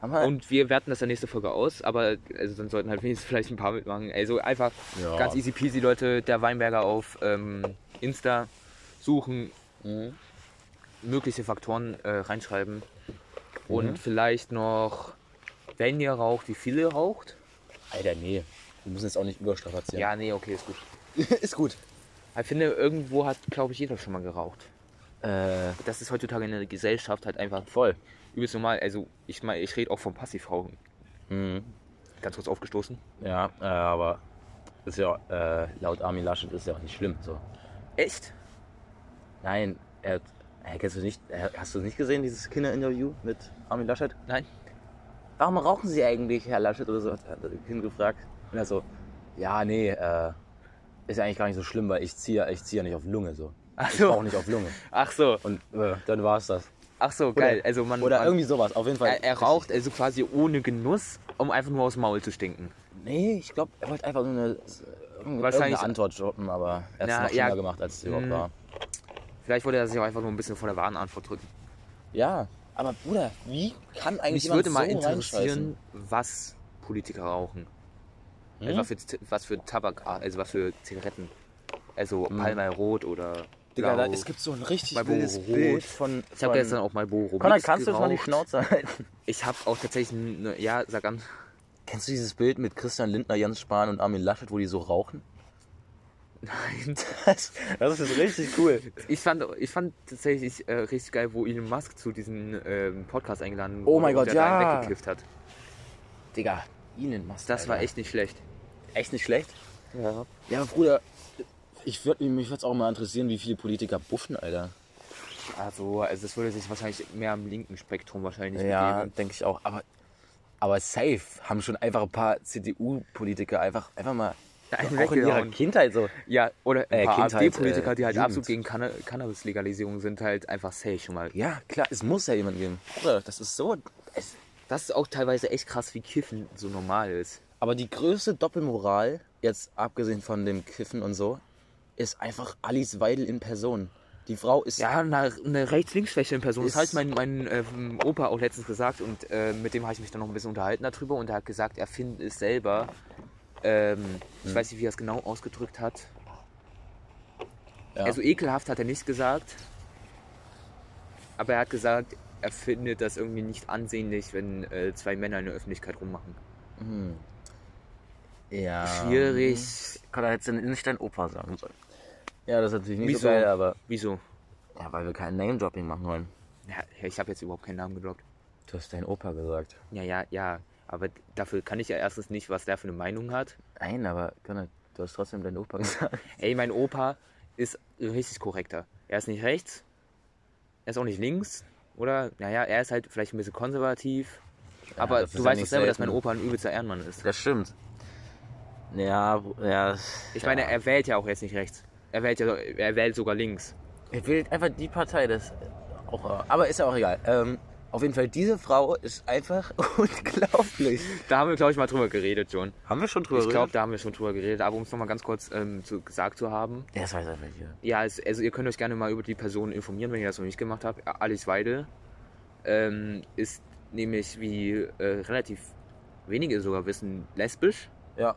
Wir und wir werten das dann nächste Folge aus, aber also dann sollten halt wenigstens vielleicht ein paar mitmachen. Also einfach Ja. ganz easy peasy, Leute, der Weinberger auf ähm, Insta suchen, Mhm. mögliche Faktoren äh, reinschreiben. Mhm. Und vielleicht noch, wenn ihr raucht, wie viel ihr raucht. Alter, nee. Wir müssen jetzt auch nicht überstrapazieren. Ja, nee, okay, ist gut. ist gut. Ich finde, irgendwo hat, glaube ich, jeder schon mal geraucht. Äh, Das ist heutzutage in der Gesellschaft halt einfach voll. Übelst normal. Also ich meine, ich rede auch vom Passivrauchen. Mhm. Ganz kurz aufgestoßen. Ja, äh, aber ist ja, äh, laut Armin Laschet ist ja auch nicht schlimm. So. Echt? Nein, er, er, kennst du nicht, er, hast du nicht gesehen, dieses Kinderinterview mit Armin Laschet? Nein. Warum rauchen Sie eigentlich, Herr Laschet? Oder so hat er das Kind gefragt. Und er so, ja, nee, äh, ist ja eigentlich gar nicht so schlimm, weil ich ziehe ich zieh ja nicht auf Lunge so. Ach Ich so. rauche nicht auf Lunge. Ach so. Und äh, dann war es das. Ach so, geil. Also man, Oder man irgendwie sowas, auf jeden Fall. er, er raucht also quasi ohne Genuss, um einfach nur aus dem Maul zu stinken. Nee, ich glaube, er wollte einfach so eine, Wahrscheinlich- Antwort droppen, aber er hat es noch ja. schlimmer gemacht, als es überhaupt Mm. war. Vielleicht wollte er sich auch einfach nur ein bisschen vor der wahren Antwort drücken. Ja, aber Bruder, wie kann eigentlich Mich jemand würde mal so interessieren, was Politiker rauchen. Also Hm? was, für, was für Tabak, also was für Zigaretten. Also Palmer Rot oder Hm. Digga, da, es gibt so ein richtig Marlboro wildes Rot. Bild von... ich habe gestern auch mal Boro Connor, Mix kannst du jetzt mal die. Schnauze halten? Ich habe auch tatsächlich, eine, ja, sag an. Kennst du dieses Bild mit Christian Lindner, Jens Spahn und Armin Laschet, wo die so rauchen? Nein. Das, das ist richtig cool. Ich fand, ich fand tatsächlich äh, richtig geil, wo Elon Musk zu diesem ähm, Podcast eingeladen Oh wurde mein und Gott, der da einen ja. weggekifft hat. Digga, Ihnen machst Das war echt nicht schlecht. echt nicht schlecht. Ja. Ja, aber Bruder, ich würd, mich würde es auch mal interessieren, wie viele Politiker buffen, Alter. Also, also das würde sich wahrscheinlich mehr am linken Spektrum wahrscheinlich Ja, begeben. denke ich auch. Aber, aber safe haben schon einfach ein paar CDU-Politiker einfach, einfach mal Einen auch in ihrer. Kindheit so. Ja, oder ein Äh, paar AfD-Politiker, äh, die halt Jugend. absolut gegen Canna Cannabis-Legalisierung sind, halt einfach safe schon mal. Ja, klar, es muss ja jemand geben. Bruder, das ist so. Es, Das ist auch teilweise echt krass, wie Kiffen so normal ist. aber die größte Doppelmoral, jetzt abgesehen von dem Kiffen und so, ist einfach Alice Weidel in Person. Die Frau ist. Ja, eine, eine Rechts-Links-Schwäche in Person. Das hat mein, mein ähm, Opa auch letztens gesagt und äh, mit dem habe ich mich dann noch ein bisschen unterhalten darüber und er hat gesagt, er findet es selber, ähm, ich weiß nicht, wie er es genau ausgedrückt hat. Ja. Also ekelhaft hat er nicht gesagt, aber er hat gesagt, er findet das irgendwie nicht ansehnlich, wenn äh, zwei Männer in der Öffentlichkeit rummachen. ja. Schwierig. Kann er jetzt nicht dein Opa sagen sollen. Ja, das ist natürlich nicht Wieso? so geil, aber. Wieso? Ja, weil wir kein Name-Dropping machen wollen. Ja, ich habe jetzt überhaupt keinen Namen gedroppt. Du hast dein Opa gesagt. Ja, ja, ja. Aber dafür kann ich ja erstens nicht, was der für eine Meinung hat. Nein, aber Connor, du hast trotzdem deinen Opa gesagt. Ey, mein Opa ist richtig korrekter. Er ist nicht rechts, er ist auch nicht links, oder? Naja, er ist halt vielleicht ein bisschen konservativ. aber das ist du ja weißt doch selber, dass mein. Opa ein übelster Ehrenmann ist. Das stimmt. Ja, ja. Ich meine, er wählt ja auch jetzt nicht rechts. Er wählt ja, er wählt sogar links. Er wählt einfach die Partei, das auch. Aber ist ja auch egal. Ähm, auf jeden Fall, diese Frau ist einfach unglaublich. Da haben wir, glaube ich, mal drüber geredet, John. Haben wir schon drüber Ich glaube, da haben wir schon drüber geredet. Aber um es nochmal ganz kurz ähm, zu, gesagt zu haben. Ja, das weiß einfach hier. Ja, es, also ihr könnt euch gerne mal über die Person informieren, wenn ihr das noch nicht gemacht habt. Alice Weidel ähm, ist nämlich, wie äh, relativ wenige sogar wissen, lesbisch. Ja.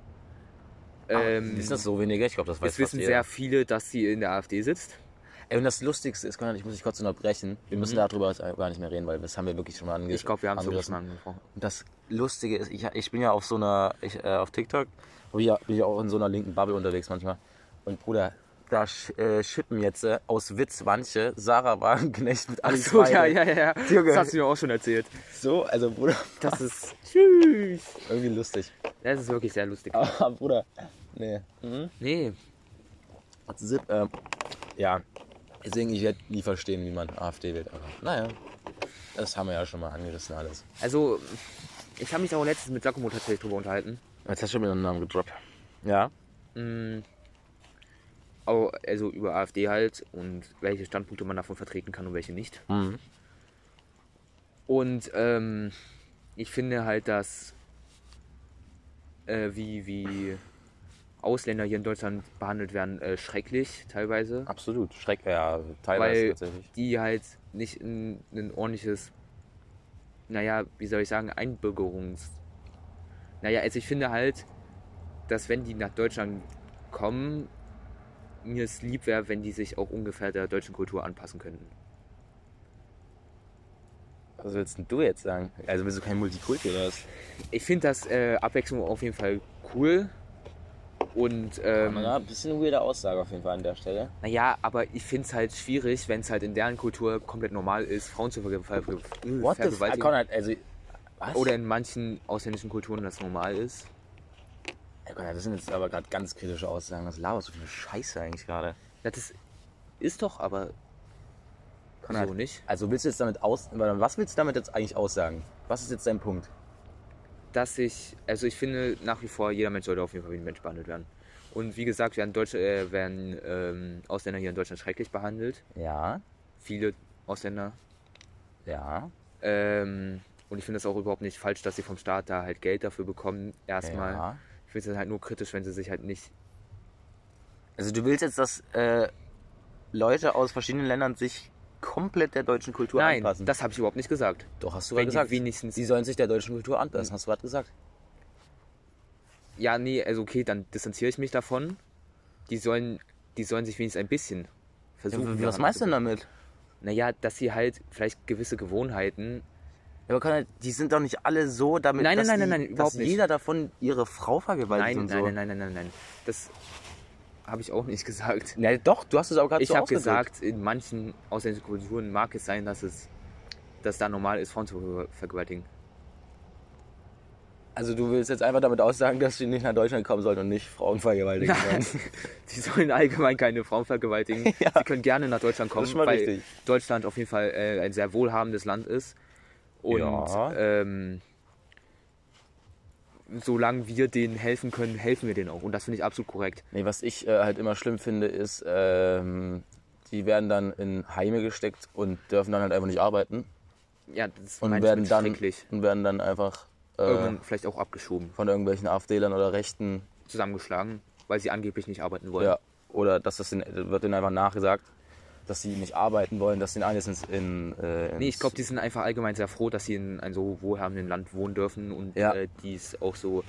Ähm, ist das so weniger? Ich glaube, das weiß es wissen sehr viele, dass sie in der AfD sitzt. Ey, und das Lustigste ist, ich muss dich kurz unterbrechen. Wir müssen darüber gar nicht mehr reden, weil das haben wir wirklich schon mal ange Ich glaube, wir haben es wirklich mal angesprochen. Und das Lustige ist, ich, ich bin ja auf so einer, ich, äh, auf TikTok, bin ich, bin ich auch in so einer linken Bubble unterwegs manchmal. Und Bruder, da äh, schippen jetzt äh, aus Witz manche Sarah Wagenknecht mit Alice So, ja, ja, ja, ja. Das hast du mir auch schon erzählt. So, also Bruder, Das ist tschüss. irgendwie lustig. Das ist wirklich sehr lustig. Aber Bruder, nee. Nee, Zip, ähm, ja, deswegen, ich werde nie verstehen, wie man AfD wählt. Aber naja, das haben wir ja schon mal angerissen alles. also ich habe mich auch letztens mit Giacomo tatsächlich drüber unterhalten. Jetzt hast du schon wieder einen Namen gedroppt. Ja. Au- Also über AfD halt und welche Standpunkte man davon vertreten kann und welche nicht. Mhm. Und ähm, ich finde halt, dass äh, wie, wie Ausländer hier in Deutschland behandelt werden, äh, schrecklich teilweise. Absolut. Schreck, ja, teilweise Weil tatsächlich. die halt nicht ein, ein ordentliches, naja, wie soll ich sagen, Einbürgerungs... Naja, also ich finde halt, dass wenn die nach Deutschland kommen, mir es lieb wäre, wenn die sich auch ungefähr der deutschen Kultur anpassen könnten. Was willst denn du jetzt sagen? Also bist du kein Multikulti oder was? Ich finde das äh, Abwechslung auf jeden Fall cool. Und ähm, Ja, ein bisschen eine weirde Aussage auf jeden Fall an der Stelle. naja, aber ich finde es halt schwierig, wenn es halt in deren Kultur komplett normal ist, Frauen zu ver ver What vergewaltigen. Also, was? Oder in manchen ausländischen Kulturen das normal ist. Ja, Konrad, das sind jetzt aber gerade ganz kritische Aussagen. Was laberst du für eine Scheiße eigentlich gerade? Ja, das ist doch aber Konrad, so nicht. Also willst du jetzt damit aus... Was willst du damit jetzt eigentlich aussagen? Was ist jetzt dein Punkt? Dass ich, also ich finde nach wie vor, jeder Mensch sollte auf jeden Fall wie ein Mensch behandelt werden. Und wie gesagt, werden, Deutsche, äh, werden ähm, Ausländer hier in Deutschland schrecklich behandelt. Ja, Viele Ausländer. ja, Ähm, und ich finde es auch überhaupt nicht falsch, dass sie vom Staat da halt Geld dafür bekommen. Erstmal. ja. Ich finde es halt nur kritisch, wenn sie sich halt nicht. Also du willst jetzt, dass äh, Leute aus verschiedenen Ländern sich komplett der deutschen Kultur Nein, anpassen? das habe ich überhaupt nicht gesagt. Doch, hast du wenn die gesagt. wenigstens- Sie sollen sich der deutschen Kultur anpassen, hast du gerade gesagt. Ja, nee, also okay, dann distanziere ich mich davon. Die sollen, die sollen sich wenigstens ein bisschen versuchen. was daran meinst du denn damit? Naja, dass sie halt vielleicht gewisse Gewohnheiten. Ja, aber Konrad, die sind doch nicht alle so damit, Nein, dass, nein, nein, die, nein, nein, dass jeder davon ihre Frau vergewaltigt Nein, und nein, so. nein, nein, nein, nein, nein. Das habe ich auch nicht gesagt. Nein, doch, du hast es auch gerade Ich so habe ausgedrückt. gesagt, in manchen ausländischen Kulturen mag es sein, dass es dass da normal ist, Frauen zu ver- vergewaltigen. Also du willst jetzt einfach damit aussagen, dass sie nicht nach Deutschland kommen sollen und nicht Frauen vergewaltigen sollen. Sie sollen allgemein keine Frauen vergewaltigen. Ja. Sie können gerne nach Deutschland kommen, weil richtig. Deutschland auf jeden Fall äh, ein sehr wohlhabendes Land ist. Und Ja. ähm, solange wir denen helfen können, helfen wir denen auch. Und das finde ich absolut korrekt. Nee, was ich äh, halt immer schlimm finde, ist, ähm, die werden dann in Heime gesteckt und dürfen dann halt einfach nicht arbeiten Ja, das und meine ich werden dann schrecklich. und werden dann einfach äh, Irgendwann vielleicht auch abgeschoben, von irgendwelchen AfDlern oder Rechten zusammengeschlagen, weil sie angeblich nicht arbeiten wollen. ja, oder dass das den, wird denen einfach nachgesagt, dass sie nicht arbeiten wollen, dass den alles ins, in, äh, Nee, ich glaube, die sind einfach allgemein sehr froh, dass sie in einem so wohlhabenden Land wohnen dürfen und Ja. äh, die es auch so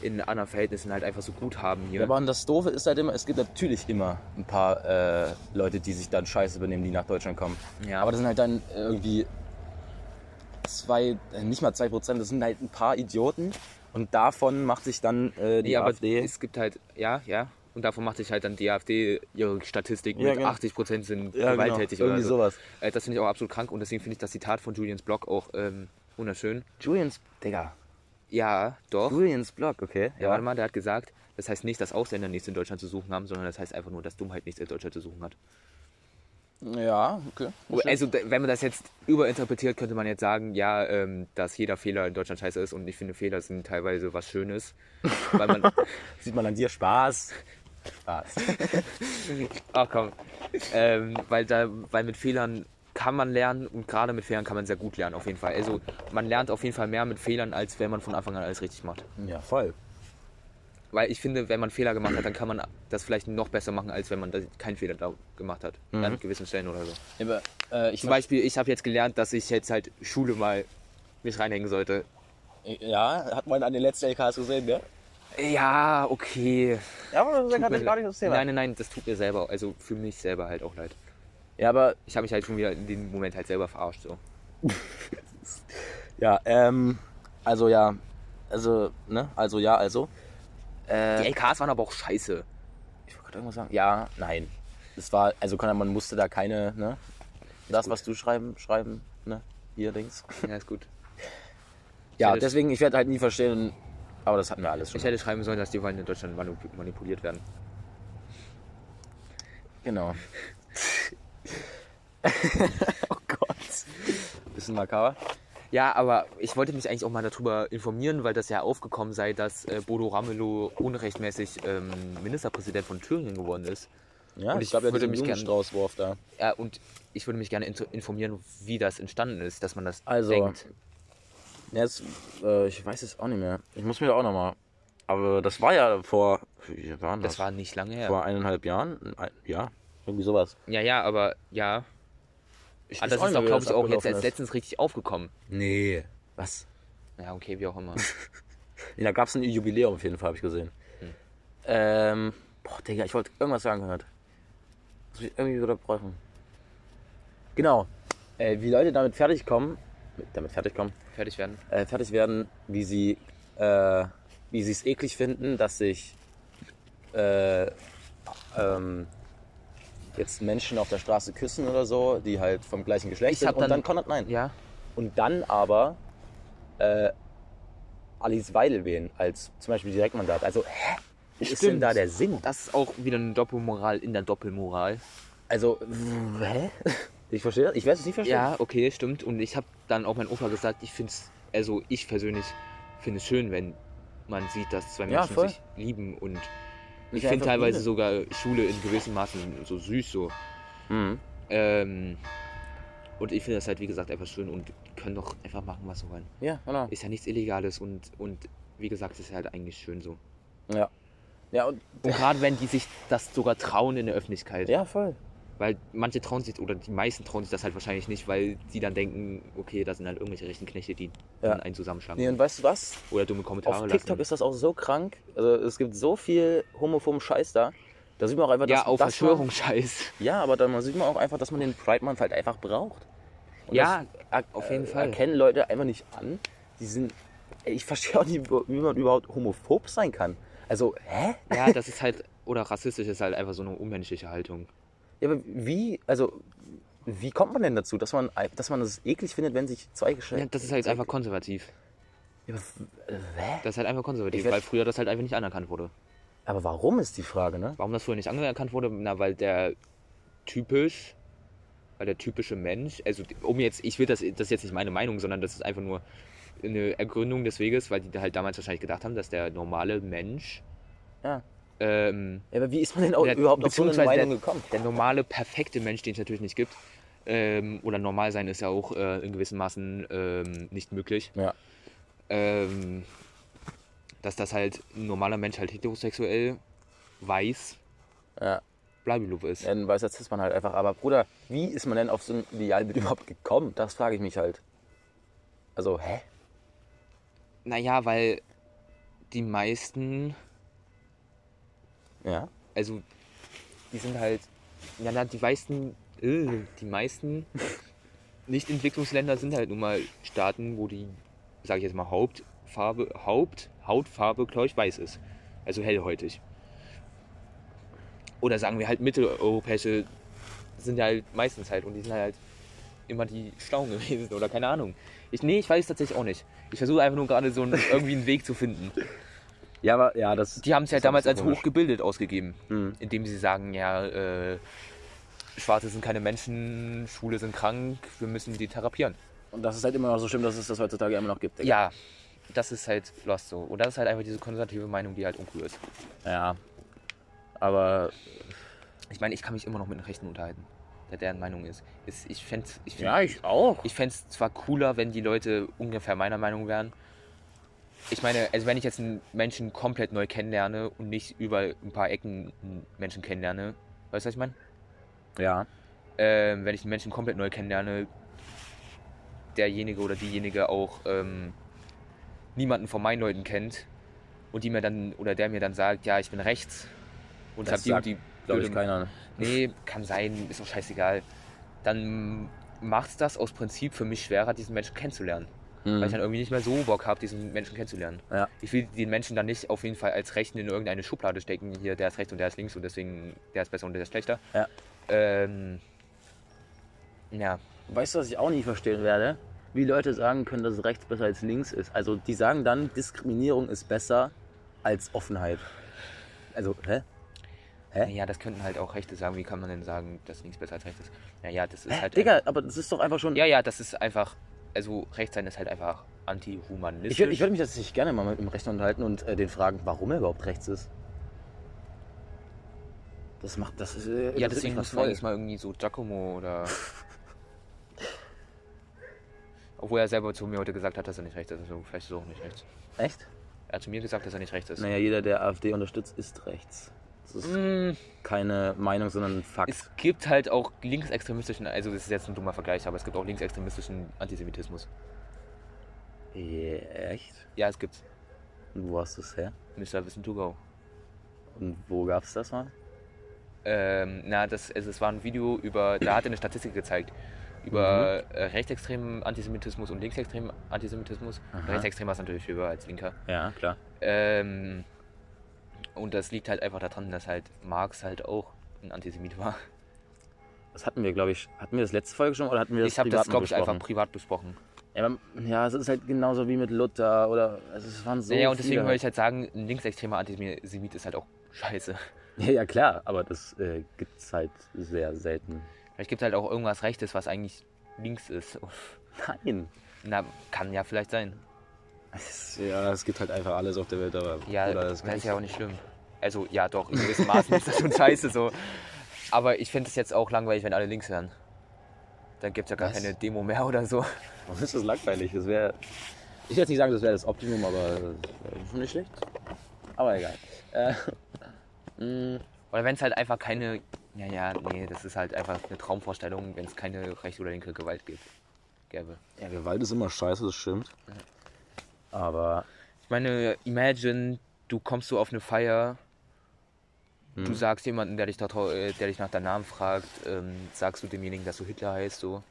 in anderen Verhältnissen halt einfach so gut haben hier. Ja, aber das Doofe ist halt immer, es gibt natürlich immer ein paar äh, Leute, die sich dann scheiße benehmen, die nach Deutschland kommen. Ja. Aber das sind halt dann irgendwie zwei, äh, nicht mal zwei Prozent, das sind halt ein paar Idioten. Und davon macht sich dann äh, die nee, aber AfD. es gibt halt, ja, ja. Und davon macht sich halt dann die AfD ihre Statistik Ja, mit genau. 80% sind Ja, genau. gewalttätig Irgendwie oder so. sowas. Äh, das finde ich auch absolut krank und deswegen finde ich das Zitat von Julians Blog auch ähm, wunderschön. Julians, Digga. Ja, doch. Julians Blog, okay. Ja, warte mal, der hat gesagt, das heißt nicht, dass Ausländer nichts in Deutschland zu suchen haben, sondern das heißt einfach nur, dass Dummheit nichts in Deutschland zu suchen hat. Ja, okay. Also, wenn man das jetzt überinterpretiert, könnte man jetzt sagen, ja, ähm, dass jeder Fehler in Deutschland scheiße ist und ich finde, Fehler sind teilweise was Schönes. Weil man, Sieht man an dir Spaß. Spaß. ach komm, ähm, weil, da, weil mit Fehlern kann man lernen und gerade mit Fehlern kann man sehr gut lernen, auf jeden Fall. Also, man lernt auf jeden Fall mehr mit Fehlern, als wenn man von Anfang an alles richtig macht. ja, voll. Weil ich finde, wenn man Fehler gemacht hat, dann kann man das vielleicht noch besser machen, als wenn man da keinen Fehler da gemacht hat. An gewissen Stellen oder so. Aber, äh, ich Zum Beispiel, ich habe jetzt gelernt, dass ich jetzt halt Schule mal mich reinhängen sollte. ja, hat man an den letzten LKs gesehen, ne? Ja, okay. Ja, aber das ist gar nicht das Thema. Nein, nein, nein, das tut mir selber, also für mich selber halt auch leid. Ja, aber Ich habe mich halt schon wieder in dem Moment halt selber verarscht so. Ja, ähm, also ja, also, ne, also ja, also. Äh, Die LKs waren aber auch scheiße. ich wollte gerade irgendwas sagen. Ja, nein. Es war, also kann, man musste da keine, ne, das, was du schreiben, schreiben, ne, hier Dings. Ja, ist gut. Ja, deswegen, ich werde halt nie verstehen, aber das hatten wir alles schon. Ich hätte schreiben sollen, dass die Wahlen in Deutschland manip- manipuliert werden. Genau. oh Gott. Bisschen makaber. Ja, aber ich wollte mich eigentlich auch mal darüber informieren, weil das ja aufgekommen sei, dass äh, Bodo Ramelow unrechtmäßig ähm, Ministerpräsident von Thüringen geworden ist. Ja, Und ich ich glaube würde mich gern- Blumenstraußwurf da. Ja, und ich würde mich gerne informieren, wie das entstanden ist, dass man das Also, denkt. Ja, Jetzt, äh, ich weiß es auch nicht mehr. Ich muss mir da auch nochmal. Aber das war ja vor. Wie waren das? Das war nicht lange her. vor eineinhalb Jahren. Ein, ja, irgendwie sowas. Ja, ja, aber ja. Ich Ah, das ist doch, glaube ich, auch jetzt erst letztens richtig aufgekommen. Nee. Was? Ja, okay, wie auch immer. Da gab es ein Jubiläum auf jeden Fall, habe ich gesehen. Hm. Ähm, boah, Digga, ich wollte irgendwas sagen gehört. Muss ich irgendwie wieder brauchen. Genau. Äh, wie Leute damit fertig kommen, damit fertig kommen, Fertig werden. äh, fertig werden, wie sie äh, wie sie es eklig finden, dass sich äh, ähm, jetzt Menschen auf der Straße küssen oder so, die halt vom gleichen Geschlecht Ich sind und dann- dann Konrad nein. Ja. Und dann aber äh, Alice Weidel wählen als zum Beispiel Direktmandat. Also, hä? Ist denn da der Sinn? Das ist auch wieder eine Doppelmoral in der Doppelmoral. Also, hä? Ich verstehe das. Ich werde es nicht verstehen. Ja, okay, stimmt. Und ich habe dann auch meinem Opa gesagt, ich finde es, also ich persönlich finde es schön, wenn man sieht, dass zwei Ja, Menschen voll. sich lieben und ich finde teilweise Liebe. sogar Schule in gewissem Maßen so süß so. Mhm. Ähm, und ich finde das halt, wie gesagt, einfach schön und die können doch einfach machen, was sie wollen. Ja, genau. Ist ja nichts Illegales und, und wie gesagt, ist halt eigentlich schön so. Ja. Ja, und, Und gerade wenn die sich das sogar trauen in der Öffentlichkeit. ja, voll. Weil manche trauen sich, oder die meisten trauen sich das halt wahrscheinlich nicht, weil die dann denken, okay, das sind halt irgendwelche rechten Knechte, die Ja. dann einen zusammenschlagen. Nee, und weißt du was? Oder dumme Kommentare Auf TikTok lassen. ist das auch so krank. Also, es gibt so viel homophoben Scheiß da. Da sieht man auch einfach, ja, dass, auf dass Verschwörungsscheiß. Man, ja, aber da sieht man auch einfach, dass man den Pride Month halt einfach braucht. Und Ja, das auf jeden äh, Fall. erkennen Leute einfach nicht an. Die sind. Ich verstehe auch nicht, wie man überhaupt homophob sein kann. Also, hä? Ja, das ist halt, oder rassistisch ist halt einfach so eine unmenschliche Haltung. Ja, aber wie, also, wie kommt man denn dazu, dass man, dass man es eklig findet, wenn sich zwei Geschlechter. Ja, das ist halt einfach konservativ. Ja, aber, äh? Das ist halt einfach konservativ, weil früher das halt einfach nicht anerkannt wurde. aber warum ist die Frage, ne? Warum das früher nicht anerkannt wurde? Na, weil der typisch, weil der typische Mensch, also um jetzt, ich will das, das ist jetzt nicht meine Meinung, sondern das ist einfach nur eine Ergründung des Weges, weil die halt damals wahrscheinlich gedacht haben, dass der normale Mensch, Ja. Ähm, Ja, aber wie ist man denn auch der, überhaupt auf so eine Meinung der, gekommen? der normale, perfekte Mensch, den es natürlich nicht gibt, ähm, oder normal sein ist ja auch äh, in gewissem Maßen ähm, nicht möglich. Ja. Ähm, dass das halt ein normaler Mensch halt heterosexuell, weiß, Ja. Blablabla ist. Ja, dann weiß das ist man halt einfach. Aber Bruder, wie ist man denn auf so ein Idealbild überhaupt gekommen? Das frage ich mich halt. Also, hä? Naja, weil die meisten, Ja. also die sind halt, ja, na, die meisten, äh, die meisten Nicht-Entwicklungsländer sind halt nun mal Staaten, wo die, sage ich jetzt mal, Hauptfarbe, Haupt, Hautfarbe, glaube ich, weiß ist. Also hellhäutig. Oder sagen wir halt mitteleuropäische sind ja halt meistens halt und die sind halt immer die Schlauen gewesen oder keine Ahnung. Ich, nee, ich weiß tatsächlich auch nicht. Ich versuche einfach nur gerade so einen, irgendwie einen Weg zu finden. Ja, aber ja, das. Die haben es ja damals als komisch. hochgebildet ausgegeben, Mhm. indem sie sagen, ja, äh, Schwarze sind keine Menschen, Schwule sind krank, wir müssen die therapieren. Und das ist halt immer noch so schlimm, dass es das heutzutage immer noch gibt. Digga. Ja, das ist halt lost so. Und das ist halt einfach diese konservative Meinung, die halt uncool ist. Ja. Aber. Ich meine, ich kann mich immer noch mit einem Rechten unterhalten, der deren Meinung ist. ich fände ich find, Ja, ich auch. Ich fände es zwar cooler, wenn die Leute ungefähr meiner Meinung wären. Ich meine, also wenn ich jetzt einen Menschen komplett neu kennenlerne und nicht über ein paar Ecken einen Menschen kennenlerne, weißt du, was ich meine? Ja. ähm, wenn ich einen Menschen komplett neu kennenlerne, derjenige oder diejenige auch ähm, niemanden von meinen Leuten kennt und die mir dann oder der mir dann sagt, ja, ich bin rechts und ich Das habe die und sagt, die Glaube ich keiner. ne? Nee, kann sein, ist auch scheißegal. Dann macht es das aus Prinzip für mich schwerer, diesen Menschen kennenzulernen. Weil ich dann irgendwie nicht mehr so Bock habe, diesen Menschen kennenzulernen. Mhm. Ja. Ich will den Menschen dann nicht auf jeden Fall als Rechten in irgendeine Schublade stecken. Hier, der ist rechts und der ist links und deswegen der ist besser und der ist schlechter. Ja. Ähm, ja. Weißt du, was ich auch nie verstehen werde? Wie Leute sagen können, dass rechts besser als links ist. Also, die sagen dann, Diskriminierung ist besser als Offenheit. Also, hä? Hä? Ja, das könnten halt auch Rechte sagen. Wie kann man denn sagen, dass links besser als rechts ist? Naja, das ist hä? halt. Digga, aber das ist doch einfach schon. Ja, ja, das ist einfach. Also, rechts sein ist halt einfach antihumanistisch. Ich würde ich würd mich tatsächlich gerne mal mit dem Rechten unterhalten und äh, den fragen, warum er überhaupt rechts ist. Das macht das. Ist, äh, Ja, das deswegen ist muss man eigentlich mal irgendwie so Giacomo oder. Obwohl er selber zu mir heute gesagt hat, dass er nicht rechts ist. Also vielleicht ist er auch nicht rechts. Echt? Er hat zu mir gesagt, dass er nicht rechts ist. Naja, jeder, der AfD unterstützt, ist rechts. Das ist Mm, keine Meinung, sondern ein Fakt. Es gibt halt auch linksextremistischen, also das ist jetzt ein dummer Vergleich, aber es gibt auch linksextremistischen Antisemitismus. Ja, echt? Ja, es gibt's. Und wo hast du es her? Mr. Wissen to go. Und wo gab's das mal? Ähm, na, das, also es war ein Video über, da hat er eine Statistik gezeigt, über Mhm. äh, rechtsextremen Antisemitismus und linksextremen Antisemitismus. Aha. Rechtsextremer ist natürlich höher als linker. Ja, klar. Ähm, und das liegt halt einfach daran, dass halt Marx halt auch ein Antisemit war. Das hatten wir, glaube ich. Hatten wir das letzte Folge schon oder hatten wir das Ich habe privat das, glaube ich, einfach privat besprochen. Ja, ja, es ist halt genauso wie mit Luther oder also es waren so naja, und deswegen würde ich halt sagen, ein linksextremer Antisemit ist halt auch scheiße. Ja, ja, klar, aber das äh, gibt's halt sehr selten. Vielleicht gibt es halt auch irgendwas Rechtes, was eigentlich links ist. Nein. Na, kann ja vielleicht sein. Ja, es gibt halt einfach alles auf der Welt, aber Ja, oder das ist ja auch nicht schlimm. Also, ja, doch, in gewissem Maßen ist das schon scheiße so. Aber ich finde es jetzt auch langweilig, wenn alle links hören. Dann gibt es ja gar Was? keine Demo mehr oder so. Warum ist das langweilig? Das wäre. Ich will jetzt nicht sagen, das wäre das Optimum, aber schon nicht schlecht. Aber egal. Äh, mh, Oder wenn es halt einfach keine. Ja, ja, nee, das ist halt einfach eine Traumvorstellung, wenn es keine rechte oder linke Gewalt gibt. Gäbe. ja, Gewalt ist immer scheiße, das stimmt. Aber Ich meine, imagine, du kommst so auf eine Feier, du hm, sagst jemanden, der dich, da, äh, der dich nach deinem Namen fragt, ähm, sagst du demjenigen, dass du Hitler heißt, so.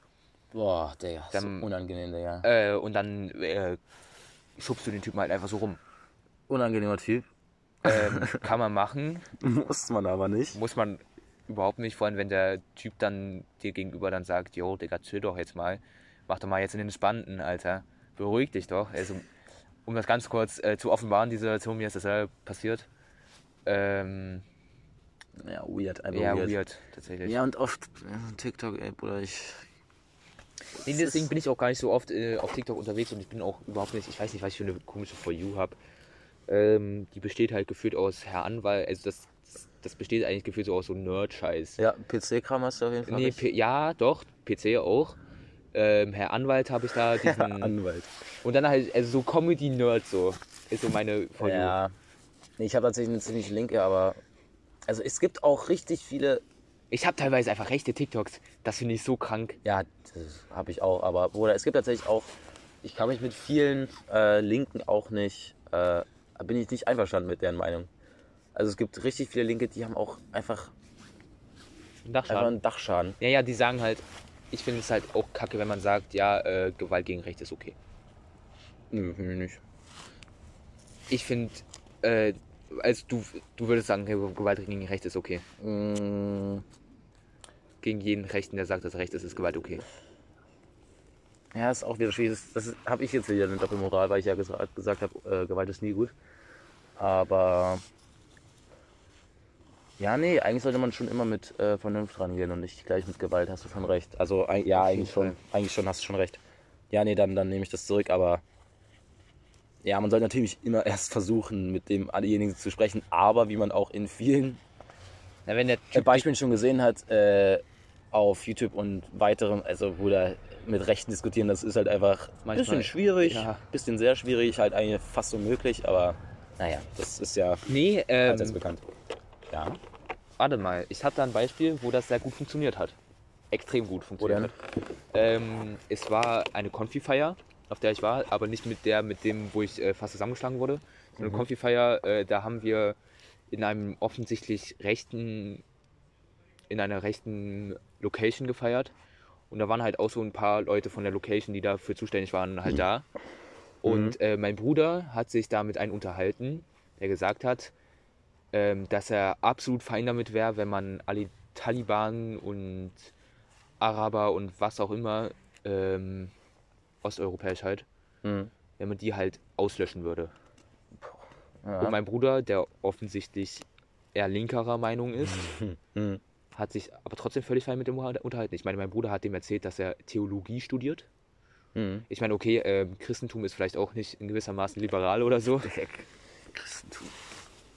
boah, Digga, Dann- so unangenehm, Digga. Äh, und dann äh, schubst du den Typen halt einfach so rum. Unangenehmer Typ. Ähm, kann man machen, Muss man aber nicht. muss man überhaupt nicht, vor allem wenn der Typ dann dir gegenüber dann sagt, jo, Digga, chill doch jetzt mal, mach doch mal jetzt in den Spannenden, Alter, beruhig dich doch. Also, um das ganz kurz äh, zu offenbaren, die Situation, mir ist das selber passiert. Ähm, Ja, weird, einfach ja, weird. weird, tatsächlich. Ja, und oft äh, TikTok, ey, Bruder, ich. Nee, Es deswegen bin ich auch gar nicht so oft äh, auf TikTok unterwegs und ich bin auch überhaupt nicht, ich weiß nicht, was ich für eine komische For You habe. Ähm, die besteht halt gefühlt aus Herr Anwalt, also das, das besteht eigentlich gefühlt so aus so Nerd-Scheiß. Ja, PC-Kram hast du auf jeden Fall. Nee, ja, doch, PC auch. Ähm, Herr Anwalt habe ich da diesen. Anwalt. und dann halt, also so Comedy-Nerd so. Ist so meine For You. Ja. Nee, ich habe tatsächlich eine ziemlich linke, aber. Also es gibt auch richtig viele. Ich habe teilweise einfach rechte TikToks. Das finde ich so krank. Ja, das habe ich auch, aber Bruder, es gibt tatsächlich auch. Ich kann mich mit vielen äh, Linken auch nicht. Äh, bin ich nicht einverstanden mit deren Meinung. Also es gibt richtig viele Linke, die haben auch einfach, einfach Dachschaden. einen Dachschaden. Ja, ja, die sagen halt, ich finde es halt auch kacke, wenn man sagt, ja, äh, Gewalt gegen Recht ist okay. Nö, finde ich nicht. Ich finde, äh, also du, du würdest sagen, Gewalt gegen Recht ist okay. Mm, Gegen jeden Rechten, der sagt, dass Recht ist, ist Gewalt okay. Ja, ist auch wieder schwierig. Das, das habe ich jetzt wieder eine Doppelmoral, weil ich ja gesagt, gesagt habe, äh, Gewalt ist nie gut. Aber ja, nee, eigentlich sollte man schon immer mit äh, Vernunft rangehen und nicht gleich mit Gewalt, hast du schon recht. Also ein- ja, eigentlich schon, eigentlich schon hast du schon recht. Ja, nee, dann, dann nehme ich das zurück, aber ja, man sollte natürlich immer erst versuchen, mit demjenigen zu sprechen, aber wie man auch in vielen Na, wenn der äh, Typ Beispielen schon gesehen hat, äh, auf YouTube und weiteren, also wo da mit Rechten diskutieren, das ist halt einfach ein bisschen schwierig, ja. bisschen sehr schwierig, halt eigentlich fast unmöglich, aber naja, das ist ja Nee, allseits ähm, bekannt. Ja, warte mal, ich habe da ein Beispiel, wo das sehr gut funktioniert hat. Extrem gut funktioniert hat. Ähm, es war eine Konfi-Feier, auf der ich war, aber nicht mit der, mit dem, wo ich äh, fast zusammengeschlagen wurde. Eine Mhm. Konfi-Feier, äh, da haben wir in einem offensichtlich rechten, in einer rechten Location gefeiert. Und da waren halt auch so ein paar Leute von der Location, die dafür zuständig waren, halt da. Und äh, mein Bruder hat sich da mit einem unterhalten, der gesagt hat, ähm, dass er absolut fein damit wäre, wenn man alle Taliban und Araber und was auch immer, ähm, osteuropäisch halt, Mhm. wenn man die halt auslöschen würde. Und ja. mein Bruder, der offensichtlich eher linkerer Meinung ist, Mhm. hat sich aber trotzdem völlig fein mit dem unterhalten. Ich meine, mein Bruder hat dem erzählt, dass er Theologie studiert. Mhm. Ich meine, okay, ähm, Christentum ist vielleicht auch nicht in gewisser Maßen liberal oder so. Christentum.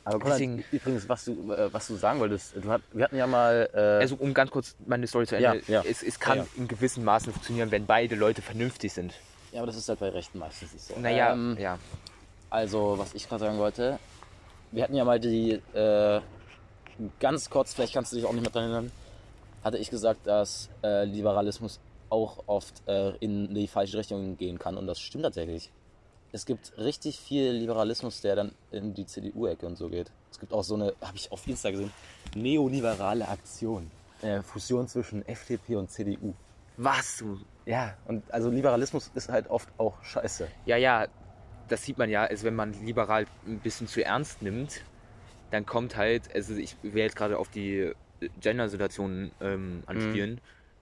Aber Deswegen- übrigens, was du, äh, was du sagen wolltest, du hat, wir hatten ja mal. Äh, Also um ganz kurz meine Story zu Ende. Ja, ja. Es, es kann Ja, ja. in gewissem Maßen funktionieren, wenn beide Leute vernünftig sind. ja, aber das ist halt bei Rechten meistens nicht so. Naja, Ähm, ja. Also, was ich gerade sagen wollte, wir hatten ja mal die, äh, ganz kurz, vielleicht kannst du dich auch nicht mehr dran erinnern, hatte ich gesagt, dass äh, Liberalismus auch oft äh, in die falsche Richtung gehen kann und das stimmt tatsächlich. Es gibt richtig viel Liberalismus, der dann in die CDU-Ecke und so geht. Es gibt auch so eine, habe ich auf Insta gesehen, neoliberale Aktion. Äh, Fusion zwischen FDP und CDU. Was? du- Ja, und also Liberalismus ist halt oft auch scheiße. Ja, ja, das sieht man ja, also wenn man liberal ein bisschen zu ernst nimmt, dann kommt halt, also ich will jetzt gerade auf die Gender-Situation ähm, anspielen,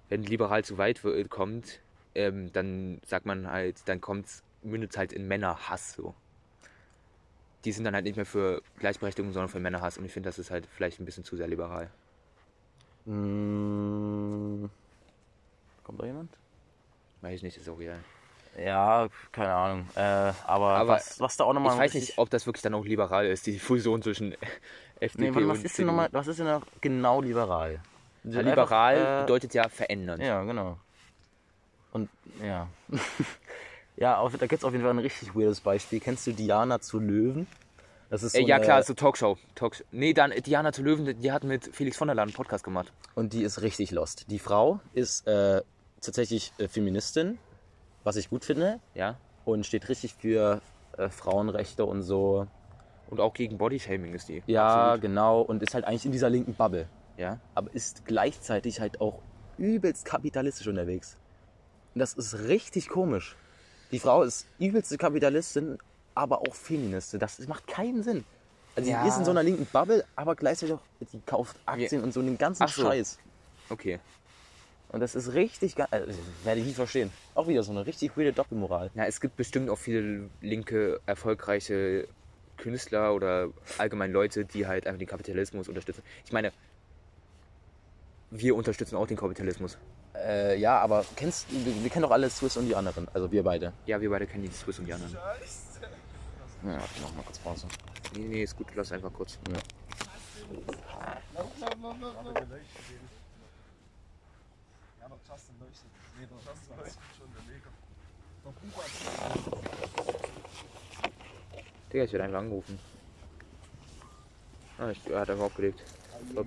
wenn liberal zu weit kommt, ähm, dann sagt man halt, dann kommt's, mündet halt in Männerhass so. Die sind dann halt nicht mehr für Gleichberechtigung, sondern für Männerhass und ich finde, das ist halt vielleicht ein bisschen zu sehr liberal. Mm, Kommt da jemand? Weiß ich nicht, ist auch real. Ja, keine Ahnung. Äh, aber, Aber was, was da auch nochmal. Ich weiß nicht, ob das wirklich dann auch liberal ist, die Fusion zwischen FDP Nee, was und ist denn CDU. nochmal, was ist denn noch genau liberal? Ja, liberal Einfach, äh, bedeutet ja verändern. Ja, genau. Und ja. ja, auf, da gibt es auf jeden Fall ein richtig weirdes Beispiel. Kennst du Diana zu Löwen? Das ist so Äh, ja eine- klar, so Talkshow. Talkshow. Nee, dann Diana zu Löwen, die hat mit Felix von der Laden einen Podcast gemacht. Und die ist richtig lost. Die Frau ist äh, tatsächlich äh, Feministin, was ich gut finde. Ja. Und steht richtig für äh, Frauenrechte und so. Und auch gegen Bodyshaming ist die. Ja, Absolut. genau. Und ist halt eigentlich in dieser linken Bubble. Ja. aber ist gleichzeitig halt auch übelst kapitalistisch unterwegs. Und das ist richtig komisch. Die Frau ist übelste Kapitalistin, aber auch Feministin. Das macht keinen Sinn. Also Ja. die ist in so einer linken Bubble, aber gleichzeitig auch, die kauft Aktien und so den ganzen Ach so. Scheiß. Okay. Und das ist richtig geil. Also, werde ich nie verstehen. Auch wieder so eine richtig weirde Doppelmoral. Ja, es gibt bestimmt auch viele linke, erfolgreiche Künstler oder allgemein Leute, die halt einfach den Kapitalismus unterstützen. Ich meine, wir unterstützen auch den Kapitalismus. Äh, ja, aber kennst wir, wir kennen doch alle Swiss und die anderen. Also wir beide. Ja, wir beide kennen die Swiss und die anderen. Ja, warte, mach mal kurz Pause. Nee, nee, ist gut, lass einfach kurz. Digga, ich werde einfach angerufen. Ah, ich, er hat einfach aufgelegt. Stopp.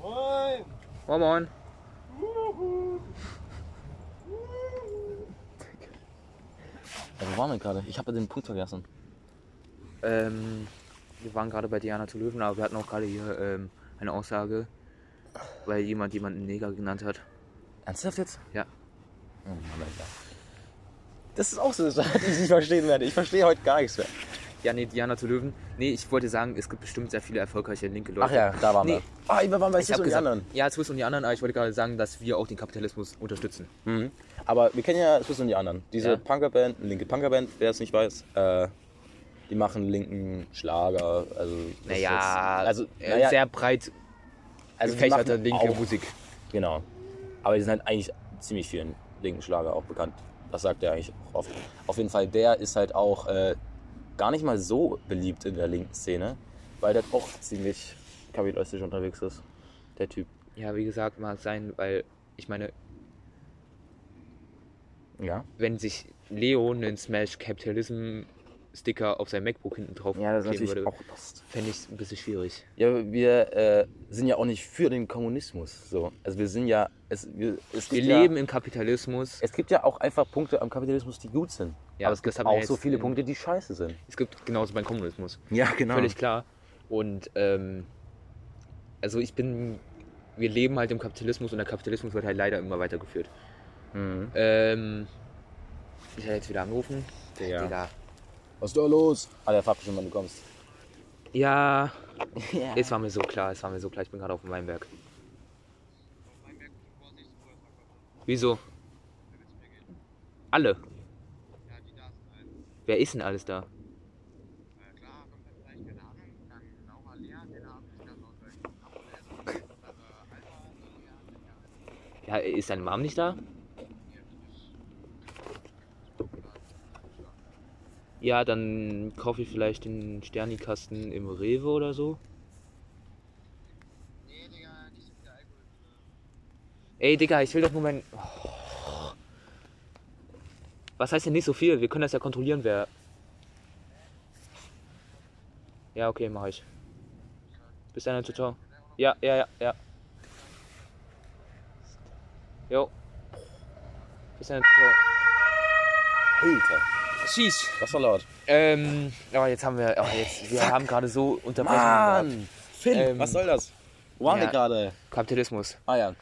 Moin! Moin Moin. Ja, wo waren wir gerade? Ich habe den Punkt vergessen. Ähm, wir waren gerade bei Diana zu Löwen, aber wir hatten auch gerade hier ähm, eine Aussage, weil jemand jemanden Neger genannt hat. Ernsthaft jetzt? Ja. Oh, Mann, Alter. Das ist auch so eine Sache, die ich nicht verstehen werde. Ich verstehe heute gar nichts mehr. Ja, nee, Diana zu Löwen. Nee, ich wollte sagen, es gibt bestimmt sehr viele erfolgreiche linke Leute. Ach ja, da waren Nee. wir. Ah, wir waren bei Ich Swiss und die gesagt, anderen. ja, Swiss und die anderen, aber ich wollte gerade sagen, dass wir auch den Kapitalismus unterstützen. Mhm. Aber wir kennen ja Swiss und die anderen. Diese Ja. Punkerband, linke Punkerband, wer es nicht weiß, äh, die machen linken Schlager. Also, Naja, jetzt, also, äh, naja, sehr breit also die gefächerte linke auch, Musik. Genau. Aber die sind halt eigentlich ziemlich vielen linken Schlager auch bekannt. Das sagt er eigentlich auch oft. Auf jeden Fall, der ist halt auch äh, gar nicht mal so beliebt in der linken Szene, weil der auch ziemlich kapitalistisch unterwegs ist. Der Typ. Ja, wie gesagt, mag sein, weil ich meine, Ja. wenn sich Leo einen Smash Capitalism Sticker auf sein MacBook hinten drauf Ja, das kleben würde, fände ich es ein bisschen schwierig. Ja, wir äh, sind ja auch nicht für den Kommunismus. So. Also wir sind ja. Es, wir, es Wir gibt ja, leben im Kapitalismus. Es gibt ja auch einfach Punkte am Kapitalismus, die gut sind. Ja, Aber es gibt auch so viele Punkte, die scheiße sind. Es gibt genauso beim Kommunismus. Ja, genau. Völlig klar. Und ähm, also ich bin, wir leben halt im Kapitalismus und der Kapitalismus wird halt leider immer weitergeführt. Mhm. Ähm, ich werde jetzt wieder angerufen. Digga. Digga. Was ist da los? Ah, der fragt bestimmt, wann du kommst. Ja, es war mir so klar, es war mir so klar, ich bin gerade auf dem Weinberg. Wieso? Alle? Wer ist denn alles da? Ja, ist deine Mom nicht da? Ja, dann kaufe ich vielleicht den Sternikasten im Rewe oder so. Ey, Digga, ich will doch nur mein. Oh. Was heißt denn nicht so viel? Wir können das ja kontrollieren, wer. Ja, okay, mach ich. Bis dann, ciao, ciao. Ja, ja, ja, ja. Jo. Bis dann, ciao. Alter, Schieß. das war laut. Ähm, oh, jetzt haben wir. Oh, jetzt, wir haben gerade so Unterbrechungen. Mann! Finn, Ähm, was soll das? Wo waren ja. wir gerade? Kapitalismus. Ah ja.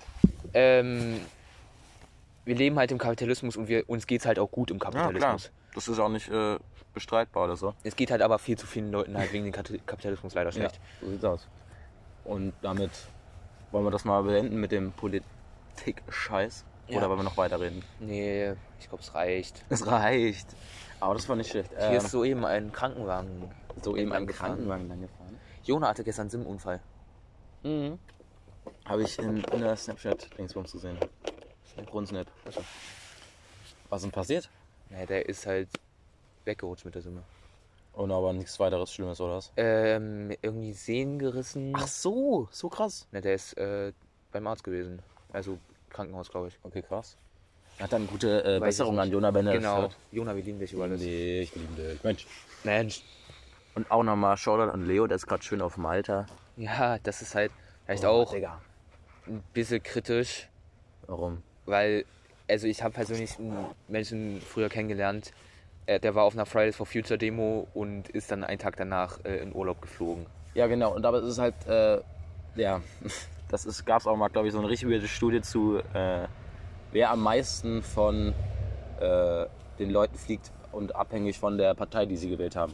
Ähm, wir leben halt im Kapitalismus und wir, uns geht's halt auch gut im Ja, klar. Kapitalismus. Das ist auch nicht äh, bestreitbar oder so. es geht halt aber viel zu vielen Leuten halt wegen dem Kapitalismus leider schlecht. Ja, so sieht's aus. Und damit wollen wir das mal beenden mit dem Politik-Scheiß. Ja. Oder wollen wir noch weiterreden? Nee, ich glaube, es reicht. Es reicht. Aber das war nicht schlecht. Hier Ähm, ist soeben ein Krankenwagen. so eben ein. Krankenwagen lang gefahren. Jona hatte gestern einen Sim-Unfall. Mhm. Habe ich in, in der Snapchat-Dingsbums gesehen. Grundsnap. Achso. Was ist denn passiert? Naja, der ist halt weggerutscht mit der Summe. Und aber nichts weiteres Schlimmes, oder was? Ähm, irgendwie Sehnen gerissen. Ach so, so krass. Na, der ist äh, beim Arzt gewesen. Also Krankenhaus, glaube ich. Okay, krass. Hat dann gute äh, Besserung an. Jona, wenn er Genau. das hört. Jona, wir lieben dich über alles. Nee, ich liebe dich. Mensch. Mensch. Und auch nochmal Shoutout an Leo, der ist gerade schön auf Malta. Ja, das ist halt vielleicht Oh, auch Digga. ein bisschen kritisch, Warum? Weil, also ich habe persönlich einen Menschen früher kennengelernt, äh, der war auf einer Fridays for Future Demo und ist dann einen Tag danach äh, in Urlaub geflogen. Ja, genau. Und aber es ist halt, äh, ja, das ist, gab es auch mal, glaube ich, so eine richtig weirde Studie zu, äh, wer am meisten von äh, den Leuten fliegt und abhängig von der Partei, die sie gewählt haben.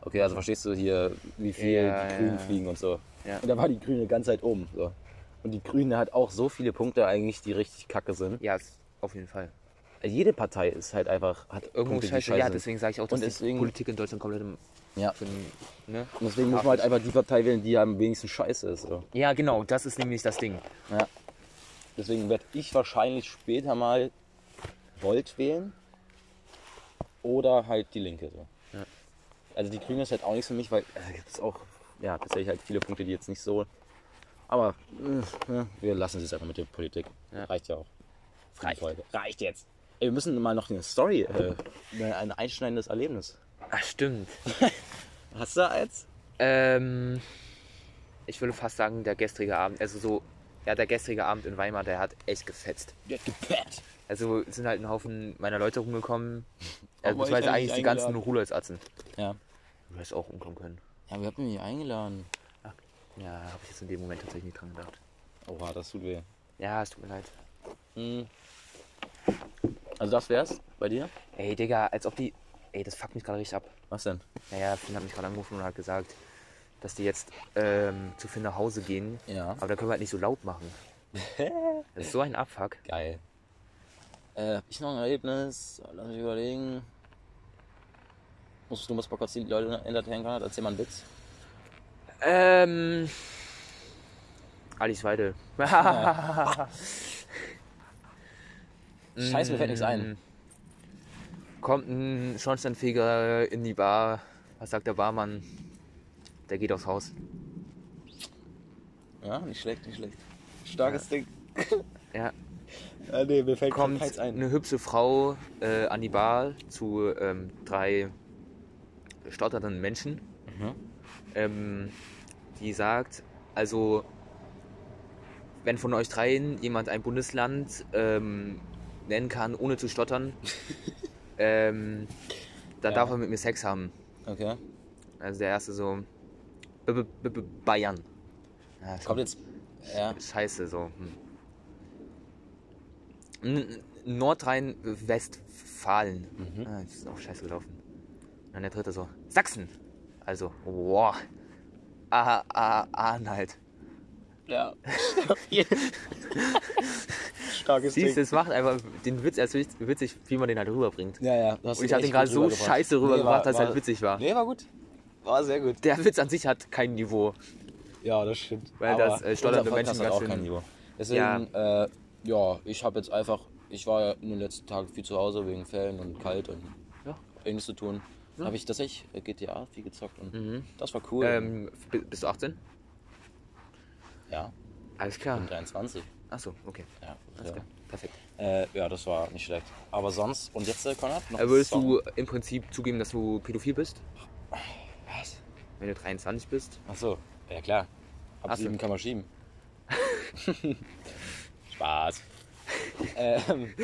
Okay, also verstehst du hier, wie viel Ja, die Grünen ja. fliegen und so. Ja. Und da war die Grüne die ganze Zeit oben. So. Und die Grüne hat auch so viele Punkte eigentlich, die richtig kacke sind. Ja, auf jeden Fall. Jede Partei ist halt einfach, hat Irgendwo Punkte, scheiße. scheiße Ja, deswegen sage ich auch, dass Und deswegen- die Politik in Deutschland komplett im, Ja. für ne? Und deswegen muss man halt einfach die Partei wählen, die am wenigsten scheiße ist. So. Ja, genau, das ist nämlich das Ding. Ja. Deswegen werde ich wahrscheinlich später mal Volt wählen. Oder halt die Linke. So. Ja. Also die Grüne ist halt auch nichts für mich, weil äh, gibt es auch ja, tatsächlich halt viele Punkte, die jetzt nicht so. Aber äh, wir lassen es jetzt einfach mit der Politik. Ja. Reicht ja auch. Reicht. Folge. Reicht jetzt. Ey, wir müssen mal noch eine Story, äh, ein einschneidendes Erlebnis. Ach, stimmt. Hast du eins? Ähm, ich würde fast sagen, der gestrige Abend, also so, ja, der gestrige Abend in Weimar, der hat echt gefetzt. Der hat gepackt. Also sind halt ein Haufen meiner Leute rumgekommen. Also, beziehungsweise eigentlich die ganzen? Ruleutsatzen. Ja. Du hättest auch umkommen können. Ja, wir hatten mich eingeladen. Ja, habe ich jetzt in dem Moment tatsächlich nicht dran gedacht. Oha, das tut weh. Ja, es tut mir leid. Hm. Also das wär's bei dir? Ey, Digga, als ob die. Ey, das fuckt mich gerade richtig ab. Was denn? Naja, Finn hat mich gerade angerufen und hat gesagt, dass die jetzt ähm, zu Finn nach Hause gehen. Ja. Aber da können wir halt nicht so laut machen. Das ist so ein Abfuck. Geil. Äh, hab ich noch ein Erlebnis? Lass mich überlegen. Musst du musst mal kurz die Leute entertainen können? Erzähl mal einen Witz. Ähm. Alice Weide. Scheiße, mir fällt nichts ein. Mm. Kommt ein Schornsteinfeger in die Bar. Was sagt der Barmann? Der geht aufs Haus. Ja, nicht schlecht, nicht schlecht. Starkes Ding. Ja. Ja, nee, mir fällt Kommt ein. eine hübsche Frau äh, an die Bar zu ähm, drei stotternden Menschen. Mhm. Ähm, die sagt, also wenn von euch dreien jemand ein Bundesland ähm, nennen kann, ohne zu stottern, ähm, dann Ja. darf er mit mir Sex haben. Okay. Also der erste so B -B -B Bayern. Ja, Kommt jetzt. Ja. Scheiße so. Hm. Nordrhein-Westfalen. Mhm. Ah, das ist auch scheiße gelaufen. Und dann der dritte so. Sachsen. Also, wow. Ah, ah, Anhalt. Ja. Starkes Siehst du, es macht einfach den Witz erst witzig- wie man den halt rüberbringt. Ja, ja. Und ich habe den gerade so rübergebracht. scheiße rübergebracht, war- dass es war- halt witzig war. Nee, war gut. War sehr gut. Der Witz an sich hat kein Niveau. Ja, das stimmt. Weil das, äh, stotternde Menschen hat auch kein Niveau. Deswegen, ja, äh, ja ich habe jetzt einfach, ich war ja in den letzten Tagen viel zu Hause wegen Ferien und kalt und Ja. wenig zu tun. Ja. habe ich tatsächlich äh, GTA viel gezockt und Mhm. das war cool. Ähm, bi- bist du 18? ja, Alles ich klar. bin 23. Achso, okay. Ja, Alles ja. klar. Perfekt. Äh, ja, das war nicht schlecht. Aber sonst, und jetzt, äh, Konrad? Noch Äh, würdest du im Prinzip zugeben, dass du pädophil bist? Was? Wenn du 23 bist? Ach so, ja klar. Ach so. Abschieben kann man schieben. Spaß. ähm,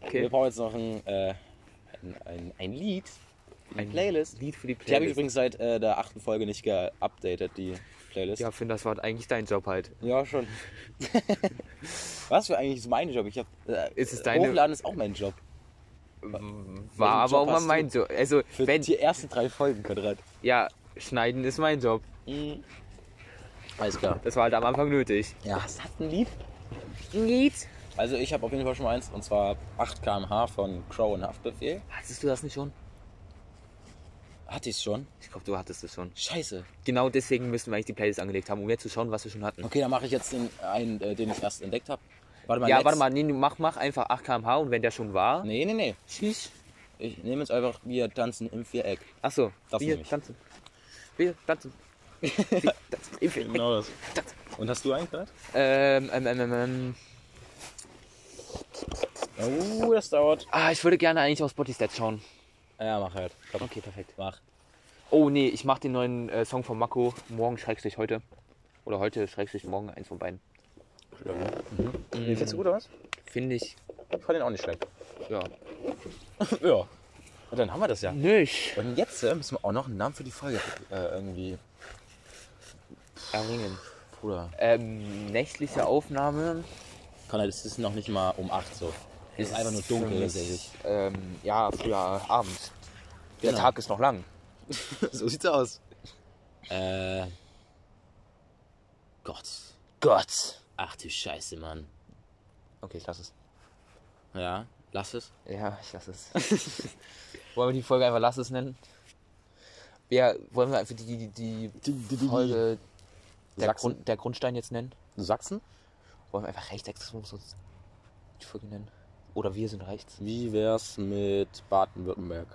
Okay. Wir brauchen jetzt noch ein, äh, ein, ein, Lied. Ein Playlist. Lied für die Die habe ich Playlist. übrigens seit äh, der achten Folge nicht geupdatet, die Playlist. Ja, Finn, das war eigentlich dein Job halt. Ja, schon. Was für eigentlich ist mein Job? Ich hab, äh, Ist es deine- Hochladen ist auch mein Job. War aber Job auch mal mein? Job. Also, Für wenn, die ersten drei Folgen, Konrad. ja, schneiden ist mein Job. Mhm. Alles klar. Das war halt am Anfang nötig. Ja, es hat ein Lied. Ein Lied? Also ich habe auf jeden Fall schon mal eins, und zwar 8 km/h von Crow und Haftbefehl. Hattest du das nicht schon? Hatte ich schon? Ich glaube, du hattest es schon. Scheiße. Genau deswegen müssen wir eigentlich die Playlist angelegt haben, um jetzt zu schauen, was wir schon hatten. Okay, dann mache ich jetzt den einen, äh, den ich erst entdeckt habe. Warte mal. ja, letzt- warte mal, nee, mach, mach einfach 8 km/h und wenn der schon war. Nee, nee, nee. Tschüss. Ich nehme jetzt einfach, wir tanzen im Viereck. Achso, Das wir tanzen. Wir tanzen. Wir tanzen. Ich will- Genau das. Und hast du einen gerade? Ähm, ähm, ähm, ähm, ähm. Oh, das dauert. Ah, ich würde gerne eigentlich auf Spotify schauen. Ja, mach halt. Komm, Okay, perfekt. mach. Oh nee, ich mach den neuen äh, Song von Mako. Morgen schrägstrich heute. Oder heute schrägstrich morgen, eins von beiden. Mhm. Den findest du gut, oder was? Finde ich. Ich fand den auch nicht schlecht. Ja. ja. Und dann haben wir das ja. Nicht. Und jetzt äh, müssen wir auch noch einen Namen für die Folge äh, irgendwie. Erringen. Bruder. Ähm, nächtliche Aufnahme. Konrad, es ist noch nicht mal um 8 so. Es ist einfach nur dunkel tatsächlich. Ähm, ja, früher abends. Der Genau. Tag ist noch lang. so sieht's aus. Äh. Gott. Gott. Ach du Scheiße, Mann. Okay, ich lass es. Ja, lass es. Ja, ich lass es. wollen wir die Folge einfach Lass es nennen? Ja, wollen wir einfach die, die, die Folge der? Grund, der Grundstein jetzt nennen? Sachsen? Wollen wir einfach Rechtsextremismus uns die Folge nennen? Oder wir sind rechts? Wie wär's mit Baden-Württemberg?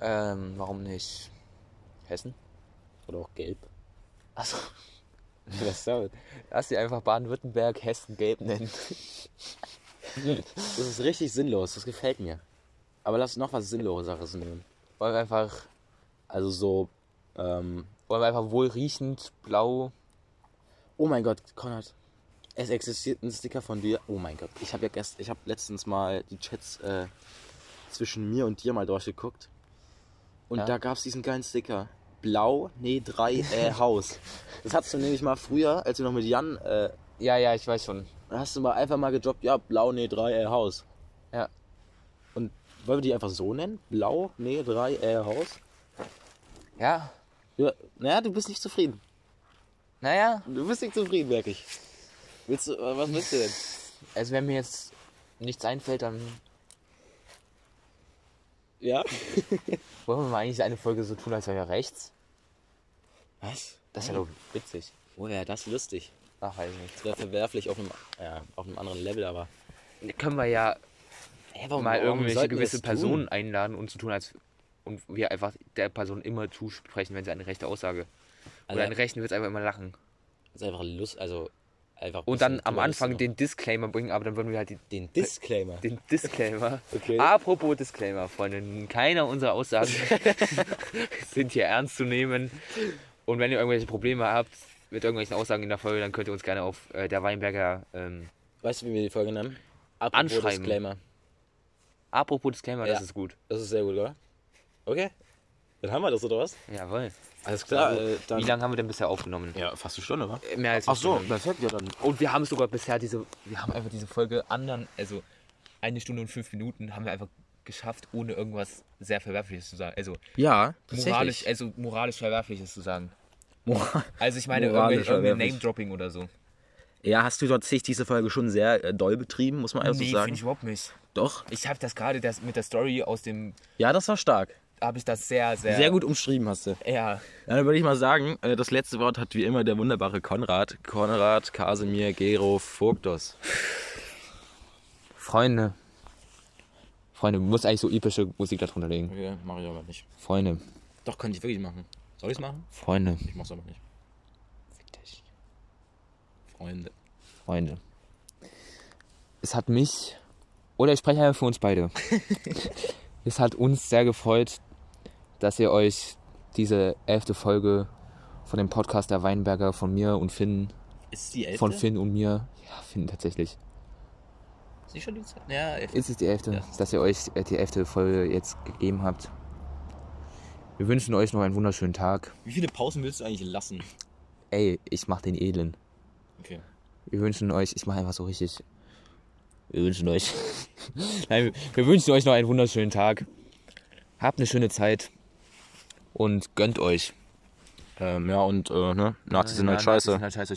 Ähm, warum nicht Hessen? Oder auch Gelb? Achso, Was damit? lass sie einfach Baden-Württemberg, Hessen, Gelb nennen. Das ist richtig sinnlos, das gefällt mir. Aber lass noch was Sinnloseres nehmen. Wollen wir einfach, Also so, ähm, wollen wir einfach wohlriechend, blau. oh mein Gott, Konrad, es existiert ein Sticker von dir. Oh mein Gott, ich habe ja gestern, ich habe letztens mal die Chats äh, zwischen mir und dir mal durchgeguckt. Und Ja. da gab es diesen geilen Sticker. Blau, nee, 3, äh, Haus. Das hattest du nämlich mal früher, als wir noch mit Jan, äh, Ja, ja, ich weiß schon. da hast du mal einfach mal gedroppt, ja, blau, nee, 3, äh, Haus. Ja. Und wollen wir die einfach so nennen? Blau, nee, 3, äh, Haus? Ja, Ja, naja, du bist nicht zufrieden. naja, Du bist nicht zufrieden, merke ich. Willst du, äh, was willst du denn? also wenn mir jetzt nichts einfällt, dann Ja? wollen wir mal eigentlich eine Folge so tun, als wäre wir rechts. Was? Das ist ja doch witzig. Oh ja, das ist lustig. Ach, weiß ich nicht. Das wäre verwerflich auf einem, ja, auf einem anderen Level, aber. Können wir ja Hä, mal irgendwelche gewisse tun? Personen einladen und zu tun, als und wir einfach der Person immer zusprechen, wenn sie eine rechte Aussage. Also, Oder einen Rechten wird es einfach immer lachen. das ist einfach Lust, also einfach. Und dann am Anfang den Disclaimer bringen, aber dann würden wir halt die, den Disclaimer. den Disclaimer. Okay. Apropos Disclaimer, Freunde, keiner unserer Aussagen sind hier ernst zu nehmen. Und wenn ihr irgendwelche Probleme habt mit irgendwelchen Aussagen in der Folge, dann könnt ihr uns gerne auf äh, der Weinberger ähm, Weißt du, wie wir die Folge nennen? Apropos Anschreiben. Disclaimer. Apropos Disclaimer, Ja. das ist gut. Das ist sehr gut, oder? Okay. Dann haben wir das, oder was? Jawohl. Alles Also, äh, dann. Wie lange haben wir denn bisher aufgenommen? Ja, fast eine Stunde, wa? Mehr als Ach eine so, Stunde. perfekt, ja dann. Und wir haben sogar bisher diese, wir haben einfach diese Folge anderen, also eine Stunde und fünf Minuten haben wir einfach geschafft, ohne irgendwas sehr Verwerfliches zu sagen. Also Ja, moralisch, also moralisch Verwerfliches zu sagen. Moral- Also ich meine irgendwelche- irgendein. Name-Dropping oder so. Ja, hast du tatsächlich diese Folge schon sehr äh, doll betrieben, muss man einfach so nee, sagen? finde ich überhaupt nicht. Doch. Ich habe das gerade das mit der Story aus dem, Ja, das war stark. Habe ich das sehr, sehr, Sehr gut umschrieben hast du. Ja, dann würde ich mal sagen, äh, das letzte Wort hat wie immer der wunderbare Konrad. Konrad, Kasimir, Gero, Vogtos. Freunde, Freunde, du musst eigentlich so epische Musik darunter legen. Okay, mach ich aber nicht. Freunde, Doch, könnte ich wirklich machen. Soll ich es machen? Freunde, Ich mach's aber nicht. Freunde. Freunde. Es hat mich, oder ich spreche einfach für uns beide. es hat uns sehr gefreut, dass ihr euch diese elfte Folge von dem Podcast der Weinberger von mir und Finn, Ist die elfte? von Finn und mir, ja, Finn tatsächlich. Ist die schon die Zeit? Ja, elfte. Ist es die elfte, Ja. dass ihr euch äh, die elfte Folge jetzt gegeben habt. Wir wünschen euch noch einen wunderschönen Tag. Wie viele Pausen willst du eigentlich lassen? Ey, ich mach den edlen. Okay. Wir wünschen euch, ich mache einfach so richtig. Wir wünschen euch. Nein, wir wünschen euch noch einen wunderschönen Tag. Habt eine schöne Zeit und gönnt euch. Ähm, ja, und, äh, ne, Nazis sind halt scheiße. Nazis sind halt scheiße.